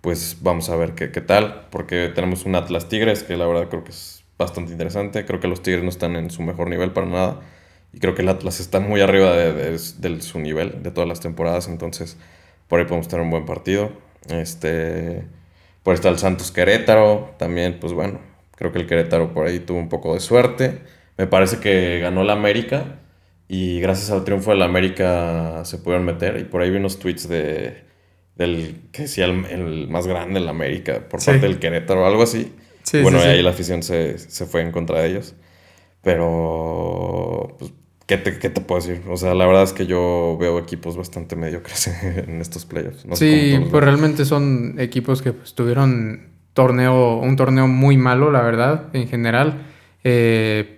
pues, vamos a ver qué, qué tal, porque tenemos un Atlas Tigres, que la verdad creo que es bastante interesante. Creo que los Tigres no están en su mejor nivel para nada. Y creo que el Atlas está muy arriba de, su nivel de todas las temporadas, entonces, por ahí podemos tener un buen partido. Este por está el Santos Querétaro, también, pues bueno, creo que el Querétaro por ahí tuvo un poco de suerte. Me parece que ganó la América y gracias al triunfo de la América se pudieron meter. Y por ahí vi unos tweets de, del que decía el, más grande de la América por parte del Querétaro o algo así. bueno, y ahí la afición se, se, fue en contra de ellos. Pero, pues, ¿Qué te, puedo decir? O sea, la verdad es que yo veo equipos bastante mediocres [laughs] en estos playoffs. sí, pues realmente son equipos que pues, tuvieron torneo, un torneo muy malo, la verdad, en general. Eh,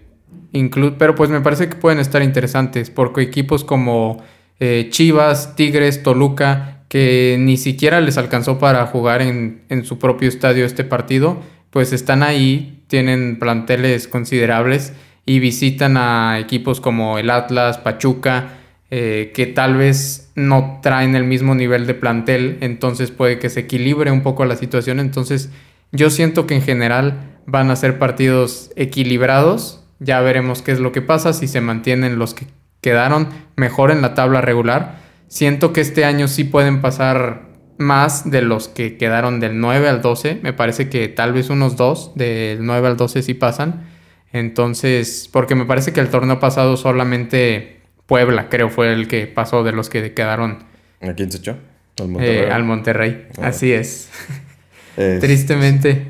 pero pues me parece que pueden estar interesantes, porque equipos como eh, Chivas, Tigres, Toluca, que ni siquiera les alcanzó para jugar en, en su propio estadio este partido, pues están ahí, tienen planteles considerables y visitan a equipos como el Atlas, Pachuca, eh, que tal vez no traen el mismo nivel de plantel, entonces puede que se equilibre un poco la situación. Entonces yo siento que en general van a ser partidos equilibrados. Ya veremos qué es lo que pasa, si se mantienen los que quedaron mejor en la tabla regular. Siento que este año sí pueden pasar más de los que quedaron del 9 al 12. Me parece que tal vez unos dos del 9 al 12 sí pasan. Entonces, porque me parece que el torneo pasado solamente Puebla, creo, fue el que pasó de los que quedaron. ¿A quién se echó? Al Monterrey. Eh, al Monterrey. Ah. Así [laughs] es. Tristemente.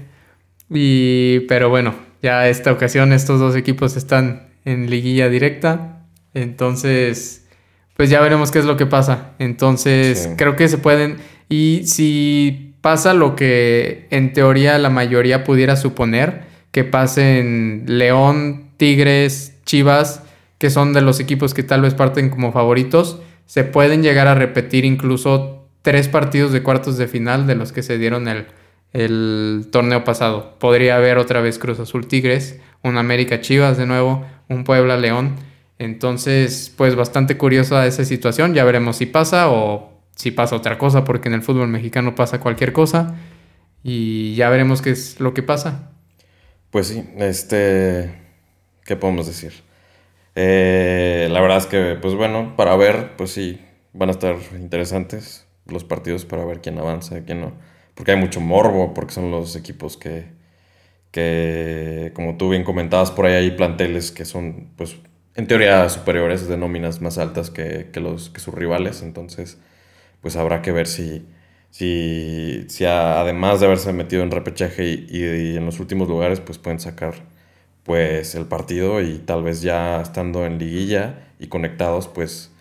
Y, pero bueno, ya esta ocasión estos dos equipos están en liguilla directa. Entonces, pues ya veremos qué es lo que pasa. Entonces, creo que se pueden. Y si pasa lo que en teoría la mayoría pudiera suponer, que pasen León, Tigres, Chivas, que son de los equipos que tal vez parten como favoritos, se pueden llegar a repetir incluso tres partidos de cuartos de final de los que se dieron el, el torneo pasado. Podría haber otra vez Cruz Azul Tigres, un América Chivas de nuevo, un Puebla León. Entonces, pues bastante curiosa esa situación. Ya veremos si pasa o si pasa otra cosa, porque en el fútbol mexicano pasa cualquier cosa. Y ya veremos qué es lo que pasa. Pues sí, este, ¿qué podemos decir? Eh, la verdad es que, pues bueno, para ver, pues sí, van a estar interesantes los partidos para ver quién avanza, quién no. Porque hay mucho morbo, porque son los equipos que, que como tú bien comentabas, por ahí hay planteles que son, pues, en teoría superiores, de nóminas más altas que, que los, que sus rivales. Entonces, pues habrá que ver si si, si además de haberse metido en repechaje y, en los últimos lugares, pues pueden sacar pues el partido y tal vez ya estando en liguilla y conectados, pues,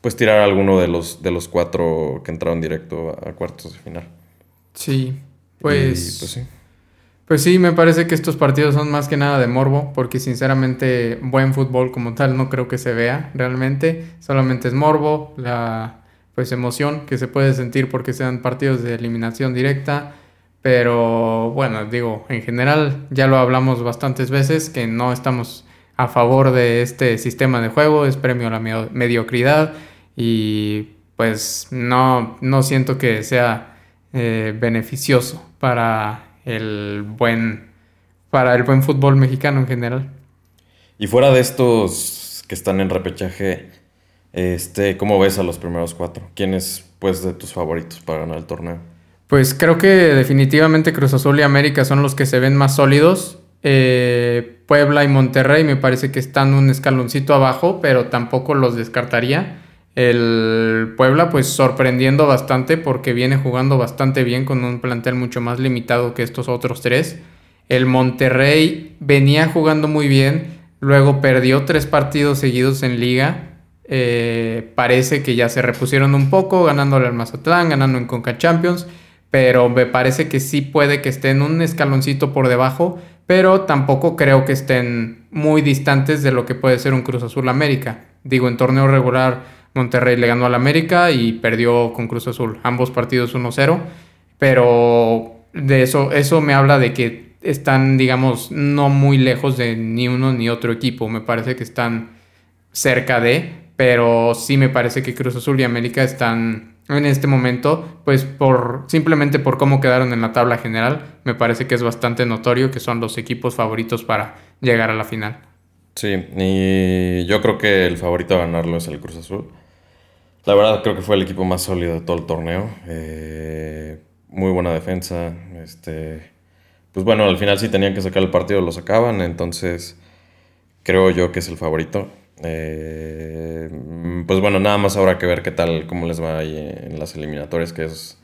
pues tirar alguno de los, de los cuatro que entraron directo a, cuartos de final. Sí, pues, pues sí. Pues sí, me parece que estos partidos son más que nada de morbo, porque sinceramente buen fútbol como tal no creo que se vea realmente, solamente es morbo, la, pues emoción que se puede sentir porque sean partidos de eliminación directa. Pero bueno, digo, en general ya lo hablamos bastantes veces que no estamos a favor de este sistema de juego, es premio a la mediocridad y pues no, no siento que sea eh, beneficioso para el buen para el buen fútbol mexicano en general. Y fuera de estos que están en repechaje, este, ¿Cómo ves a los primeros cuatro? ¿Quién es, pues, de tus favoritos para ganar el torneo? Pues creo que definitivamente Cruz Azul y América son los que se ven más sólidos. Eh, Puebla y Monterrey me parece que están un escaloncito abajo, pero tampoco los descartaría. El Puebla pues sorprendiendo bastante porque viene jugando bastante bien con un plantel mucho más limitado que estos otros tres. El Monterrey venía jugando muy bien, luego perdió tres partidos seguidos en liga eh, parece que ya se repusieron un poco, ganándole al Mazatlán, ganando en Conca Champions, pero me parece que sí puede que estén un escaloncito por debajo, pero tampoco creo que estén muy distantes de lo que puede ser un Cruz Azul América. Digo, en torneo regular Monterrey le ganó al América y perdió con Cruz Azul, ambos partidos 1-0, pero de eso eso me habla de que están, digamos, no muy lejos de ni uno ni otro equipo, me parece que están cerca de, pero sí me parece que Cruz Azul y América están en este momento, pues por simplemente por cómo quedaron en la tabla general, me parece que es bastante notorio que son los equipos favoritos para llegar a la final. Sí, y yo creo que el favorito a ganarlo es el Cruz Azul. La verdad creo que fue el equipo más sólido de todo el torneo. Eh, muy buena defensa. Este, pues bueno, al final si tenían que sacar el partido lo sacaban, entonces creo yo que es el favorito. Eh, pues bueno, nada más habrá que ver qué tal, cómo les va ahí en las eliminatorias, que es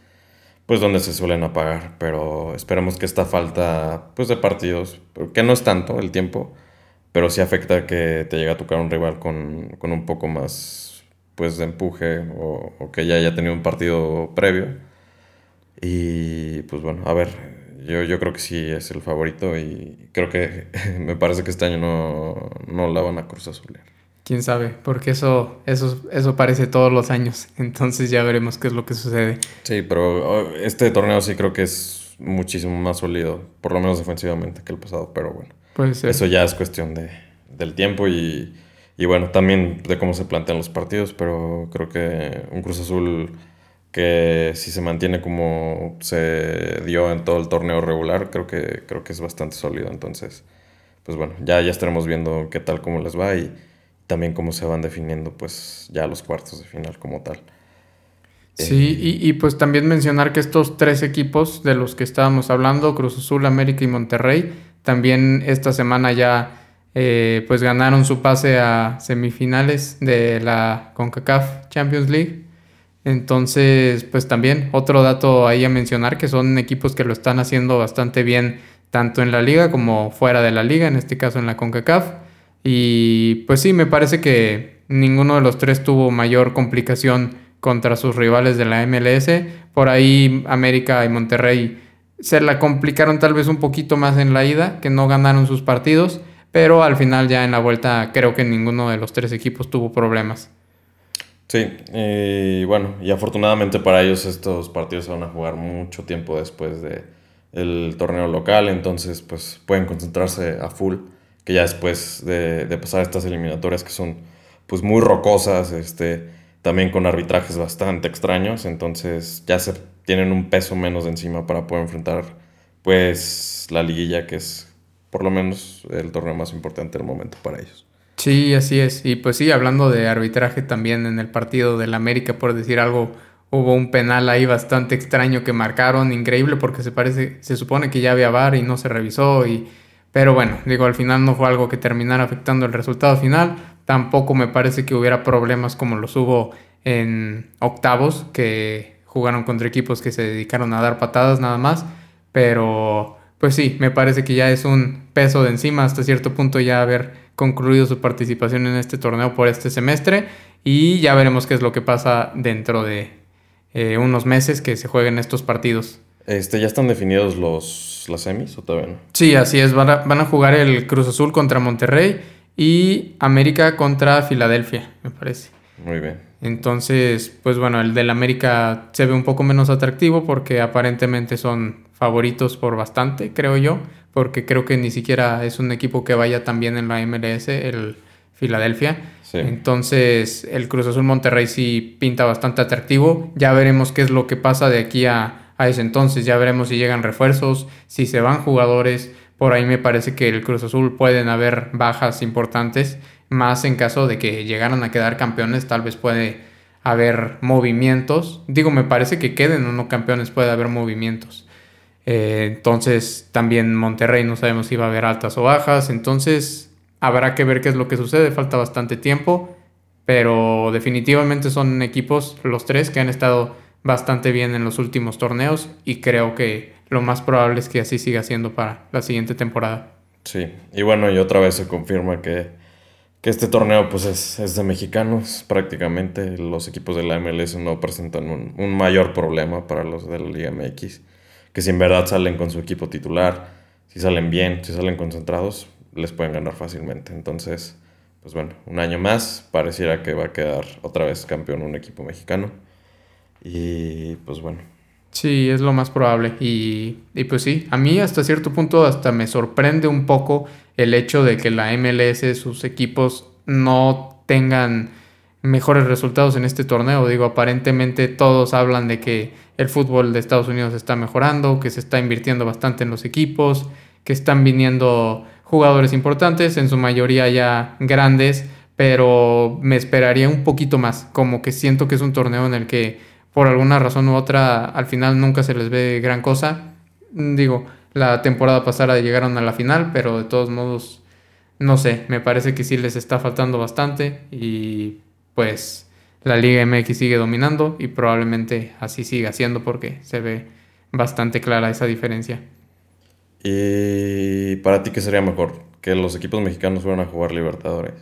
pues donde se suelen apagar. Pero esperemos que esta falta pues de partidos, que no es tanto el tiempo, pero sí afecta que te llegue a tocar un rival con, un poco más pues de empuje o, o, que ya haya tenido un partido previo. Y pues bueno, a ver, yo, yo creo que sí es el favorito y creo que [laughs] me parece que este año no, no la van a Cruz Azul quién sabe, porque eso, eso, eso parece todos los años. Entonces ya veremos qué es lo que sucede. Sí, pero este torneo sí creo que es muchísimo más sólido, por lo menos defensivamente que el pasado, pero bueno. Eso ya es cuestión de, del tiempo y, y bueno, también de cómo se plantean los partidos, pero creo que un Cruz Azul que si se mantiene como se dio en todo el torneo regular, creo que, creo que es bastante sólido. Entonces, pues bueno, ya, ya estaremos viendo qué tal, cómo les va y también cómo se van definiendo pues ya los cuartos de final como tal. Sí, eh, y, pues también mencionar que estos tres equipos de los que estábamos hablando, Cruz Azul, América y Monterrey, también esta semana ya eh, pues ganaron su pase a semifinales de la CONCACAF Champions League. Entonces, pues también otro dato ahí a mencionar que son equipos que lo están haciendo bastante bien tanto en la liga como fuera de la liga, en este caso en la CONCACAF. Y pues sí, me parece que ninguno de los tres tuvo mayor complicación contra sus rivales de la MLS. Por ahí América y Monterrey se la complicaron tal vez un poquito más en la ida, que no ganaron sus partidos, pero al final ya en la vuelta creo que ninguno de los tres equipos tuvo problemas. Sí, y bueno, y afortunadamente para ellos estos partidos se van a jugar mucho tiempo después de torneo local, entonces pues pueden concentrarse a full que ya después de, pasar estas eliminatorias que son pues muy rocosas, este, también con arbitrajes bastante extraños, entonces ya se tienen un peso menos de encima para poder enfrentar pues la liguilla que es por lo menos el torneo más importante del momento para ellos. Sí, así es. Y pues sí, hablando de arbitraje también en el partido del América, por decir algo, hubo un penal ahí bastante extraño que marcaron, increíble porque se parece, se supone que ya había VAR y no se revisó y pero bueno, digo, al final no fue algo que terminara afectando el resultado final. Tampoco me parece que hubiera problemas como los hubo en octavos, que jugaron contra equipos que se dedicaron a dar patadas nada más. Pero pues sí, me parece que ya es un peso de encima hasta cierto punto ya haber concluido su participación en este torneo por este semestre. Y ya veremos qué es lo que pasa dentro de eh, unos meses que se jueguen estos partidos. Este, ¿Ya están definidos los, las semis o todavía no? Sí, así es. Van a, van a jugar el Cruz Azul contra Monterrey y América contra Filadelfia, me parece. Muy bien. Entonces, pues bueno, el del América se ve un poco menos atractivo porque aparentemente son favoritos por bastante, creo yo, porque creo que ni siquiera es un equipo que vaya tan bien en la MLS, el Filadelfia. Sí. Entonces, el Cruz Azul Monterrey sí pinta bastante atractivo. Ya veremos qué es lo que pasa de aquí a a ese entonces. Ya veremos si llegan refuerzos, si se van jugadores. Por ahí me parece que el Cruz Azul pueden haber bajas importantes, más en caso de que llegaran a quedar campeones, tal vez puede haber movimientos. Digo, me parece que queden o no campeones, puede haber movimientos. Eh, entonces, también Monterrey no sabemos si va a haber altas o bajas. Entonces, habrá que ver qué es lo que sucede. Falta bastante tiempo. Pero definitivamente son equipos, los tres, que han estado bastante bien en los últimos torneos y creo que lo más probable es que así siga siendo para la siguiente temporada. Sí, y bueno, y otra vez se confirma que que este torneo pues es, de mexicanos prácticamente. Los equipos de la MLS no presentan un, mayor problema para los de la Liga MX. Que si en verdad salen con su equipo titular, si salen bien, si salen concentrados, les pueden ganar fácilmente. Entonces, pues bueno, un año más pareciera que va a quedar otra vez campeón un equipo mexicano. Y pues bueno. Sí, es lo más probable. Y, y pues sí, a mí hasta cierto punto hasta me sorprende un poco el hecho de que la MLS, sus equipos no tengan mejores resultados en este torneo. Digo, aparentemente todos hablan de que el fútbol de Estados Unidos está mejorando, que se está invirtiendo bastante en los equipos, que están viniendo jugadores importantes, en su mayoría ya grandes, pero me esperaría un poquito más, como que siento que es un torneo en el que por alguna razón u otra al final nunca se les ve gran cosa. Digo, la temporada pasada llegaron a la final, pero de todos modos, no sé, me parece que sí les está faltando bastante y pues la Liga MX sigue dominando y probablemente así siga siendo porque se ve bastante clara esa diferencia. ¿Y para ti qué sería mejor? ¿Que los equipos mexicanos fueran a jugar Libertadores?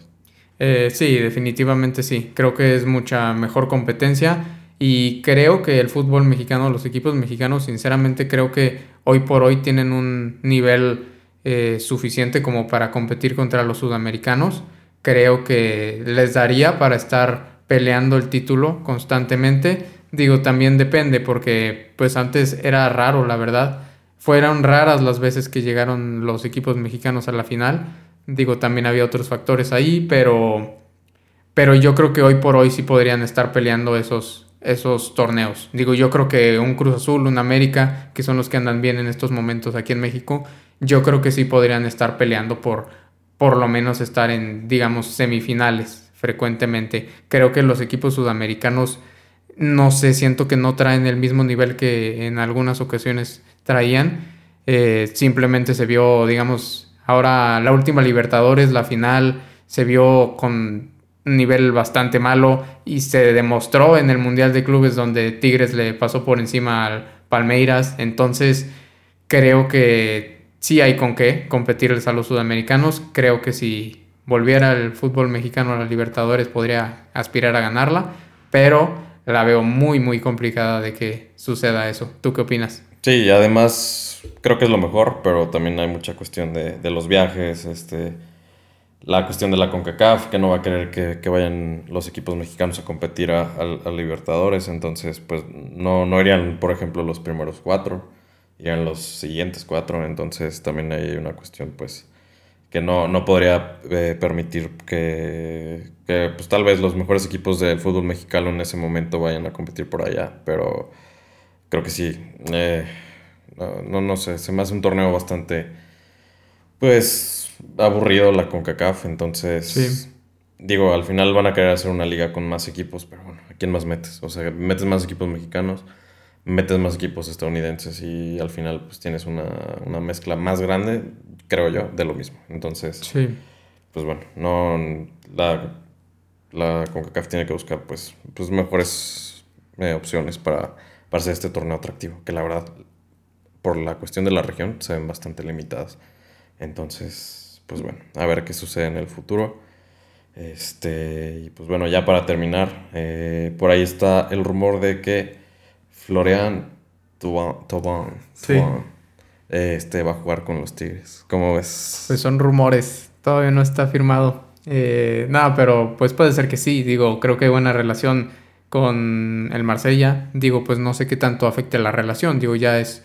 Eh, sí, definitivamente sí. Creo que es mucha mejor competencia y creo que el fútbol mexicano, los equipos mexicanos, sinceramente creo que hoy por hoy tienen un nivel eh, suficiente como para competir contra los sudamericanos. Creo que les daría para estar peleando el título constantemente. Digo, también depende porque pues antes era raro, la verdad. Fueron raras las veces que llegaron los equipos mexicanos a la final. Digo, también había otros factores ahí, pero pero yo creo que hoy por hoy sí podrían estar peleando esos esos torneos. Digo, yo creo que un Cruz Azul, un América, que son los que andan bien en estos momentos aquí en México, yo creo que sí podrían estar peleando por por lo menos estar en, digamos, semifinales frecuentemente. Creo que los equipos sudamericanos, no sé, siento que no traen el mismo nivel que en algunas ocasiones traían. Eh, simplemente se vio, digamos, ahora la última Libertadores, la final, se vio con nivel bastante malo y se demostró en el Mundial de Clubes donde Tigres le pasó por encima al Palmeiras. Entonces creo que sí hay con qué competirles a los sudamericanos. Creo que si volviera el fútbol mexicano a las Libertadores podría aspirar a ganarla, pero la veo muy muy complicada de que suceda eso. ¿Tú qué opinas? Sí, además creo que es lo mejor, pero también hay mucha cuestión de, de los viajes, este la cuestión de la CONCACAF, que no va a querer que, vayan los equipos mexicanos a competir a, Libertadores, entonces pues no, no irían, por ejemplo, los primeros cuatro, irían los siguientes cuatro, entonces también hay una cuestión pues que no, no podría eh, permitir que, pues tal vez los mejores equipos del fútbol mexicano en ese momento vayan a competir por allá, pero creo que sí, eh, no, no sé, se me hace un torneo bastante pues aburrido la CONCACAF, entonces... Digo, al final van a querer hacer una liga con más equipos, pero bueno, ¿a quién más metes? O sea, metes más equipos mexicanos, metes más equipos estadounidenses y al final pues tienes una, mezcla más grande, creo yo, de lo mismo. Entonces, pues bueno, no la, la CONCACAF tiene que buscar pues, pues mejores eh, opciones para, para hacer este torneo atractivo, que la verdad, por la cuestión de la región, se ven bastante limitadas. Entonces, pues bueno, a ver qué sucede en el futuro. Este, y pues bueno, ya para terminar, eh, por ahí está el rumor de que Florian Thauvin este, va a jugar con los Tigres. ¿Cómo ves? Pues son rumores, todavía no está firmado. Eh, nada, pero pues puede ser que sí. Digo, creo que hay buena relación con el Marsella. Digo, pues no sé qué tanto afecte la relación. Digo, ya es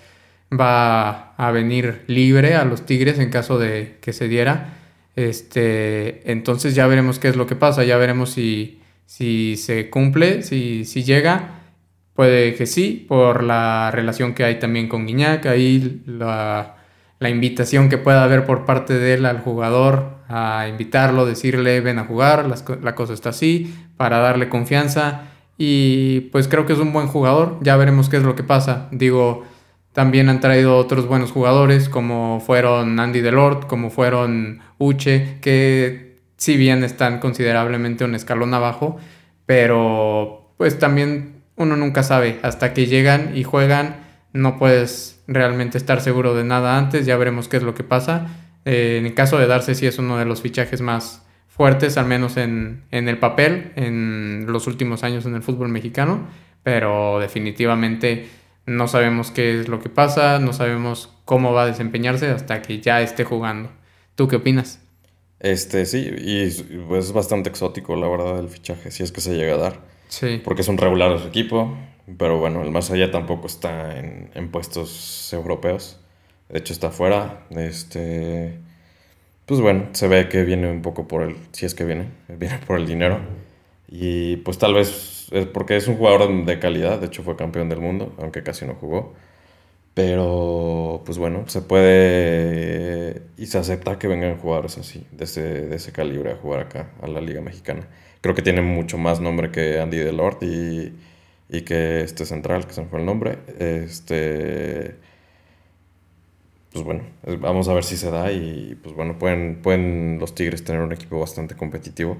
va a venir libre a los Tigres en caso de que se diera. Este, entonces ya veremos qué es lo que pasa, ya veremos si, si se cumple, si, si llega. Puede que sí, por la relación que hay también con Guiñac, ahí la, la invitación que pueda haber por parte de él al jugador a invitarlo, decirle ven a jugar, la cosa está así, para darle confianza. Y pues creo que es un buen jugador, ya veremos qué es lo que pasa. Digo, también han traído otros buenos jugadores como fueron Andy Delort, como fueron Uche, que si bien están considerablemente un escalón abajo, pero pues también uno nunca sabe, hasta que llegan y juegan no puedes realmente estar seguro de nada antes, ya veremos qué es lo que pasa. Eh, en el caso de Darce sí es uno de los fichajes más fuertes, al menos en, en el papel, en los últimos años en el fútbol mexicano, pero definitivamente no sabemos qué es lo que pasa, no sabemos cómo va a desempeñarse hasta que ya esté jugando. ¿Tú qué opinas? Este, sí, y pues, es bastante exótico, la verdad, el fichaje, si es que se llega a dar. Sí. Porque es un regular de su equipo, pero bueno, el más allá tampoco está en, en puestos europeos. De hecho, está afuera. Este. Pues bueno, se ve que viene un poco por el. Si es que viene, [laughs] viene por el dinero. Y pues tal vez. Porque es un jugador de calidad. De hecho, fue campeón del mundo, aunque casi no jugó. Pero, pues bueno, se puede y se acepta que vengan jugadores así, de ese, de ese calibre, a jugar acá, a la Liga Mexicana. Creo que tiene mucho más nombre que Andy Delort y, y que este central, que se me fue el nombre. Este, pues bueno, vamos a ver si se da y pues bueno, pueden, pueden los Tigres tener un equipo bastante competitivo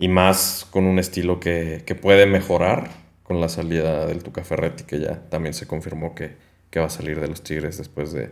y más con un estilo que, que puede mejorar con la salida del Tuca Ferretti, que ya también se confirmó que que va a salir de los Tigres después de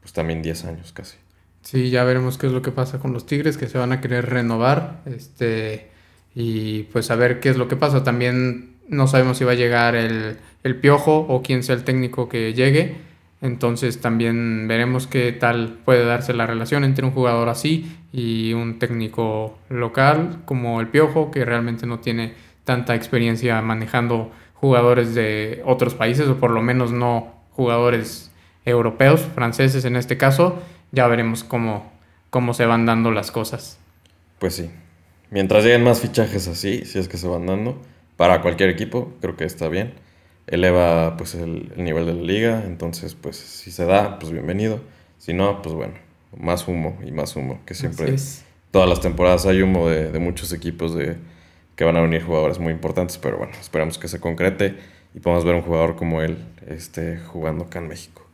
pues también 10 años casi. Sí, ya veremos qué es lo que pasa con los Tigres, que se van a querer renovar, este, y pues a ver qué es lo que pasa. También no sabemos si va a llegar el, el piojo o quién sea el técnico que llegue. Entonces también veremos qué tal puede darse la relación entre un jugador así y un técnico local como el Piojo, que realmente no tiene tanta experiencia manejando jugadores de otros países, o por lo menos no jugadores europeos, franceses en este caso, ya veremos cómo, cómo se van dando las cosas. Pues sí. Mientras lleguen más fichajes así, si es que se van dando, para cualquier equipo, creo que está bien. Eleva pues el, nivel de la liga, entonces pues si se da, pues bienvenido. Si no, pues bueno, más humo y más humo, que siempre todas las temporadas hay humo de, de muchos equipos de, que van a venir jugadores muy importantes, pero bueno, esperamos que se concrete y podamos ver un jugador como él este, jugando acá en México.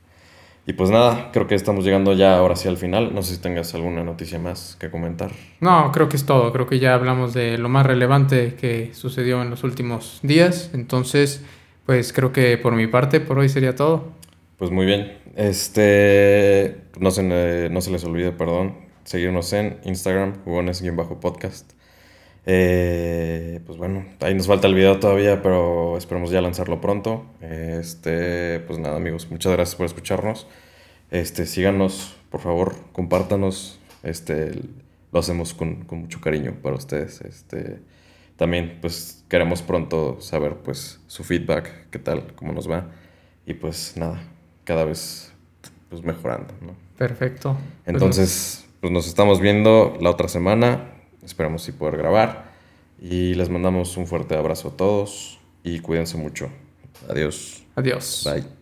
Y pues nada, creo que estamos llegando ya ahora sí al final. No sé si tengas alguna noticia más que comentar. No, creo que es todo. Creo que ya hablamos de lo más relevante que sucedió en los últimos días. Entonces, pues creo que por mi parte, por hoy sería todo. Pues muy bien. Este, no se, no se les olvide, perdón, seguirnos en Instagram, jugones-podcast. Eh, pues bueno, ahí nos falta el video todavía, pero esperemos ya lanzarlo pronto. Este, pues nada, amigos, muchas gracias por escucharnos. Este, síganos, por favor, compártanos. Este, lo hacemos con, mucho cariño para ustedes. Este, también, pues queremos pronto saber, pues, su feedback, qué tal, cómo nos va. Y pues nada, cada vez, pues mejorando, Perfecto. Entonces, pues nos estamos viendo la otra semana. Esperamos sí poder grabar. Y les mandamos un fuerte abrazo a todos y cuídense mucho. Adiós. Adiós. Bye.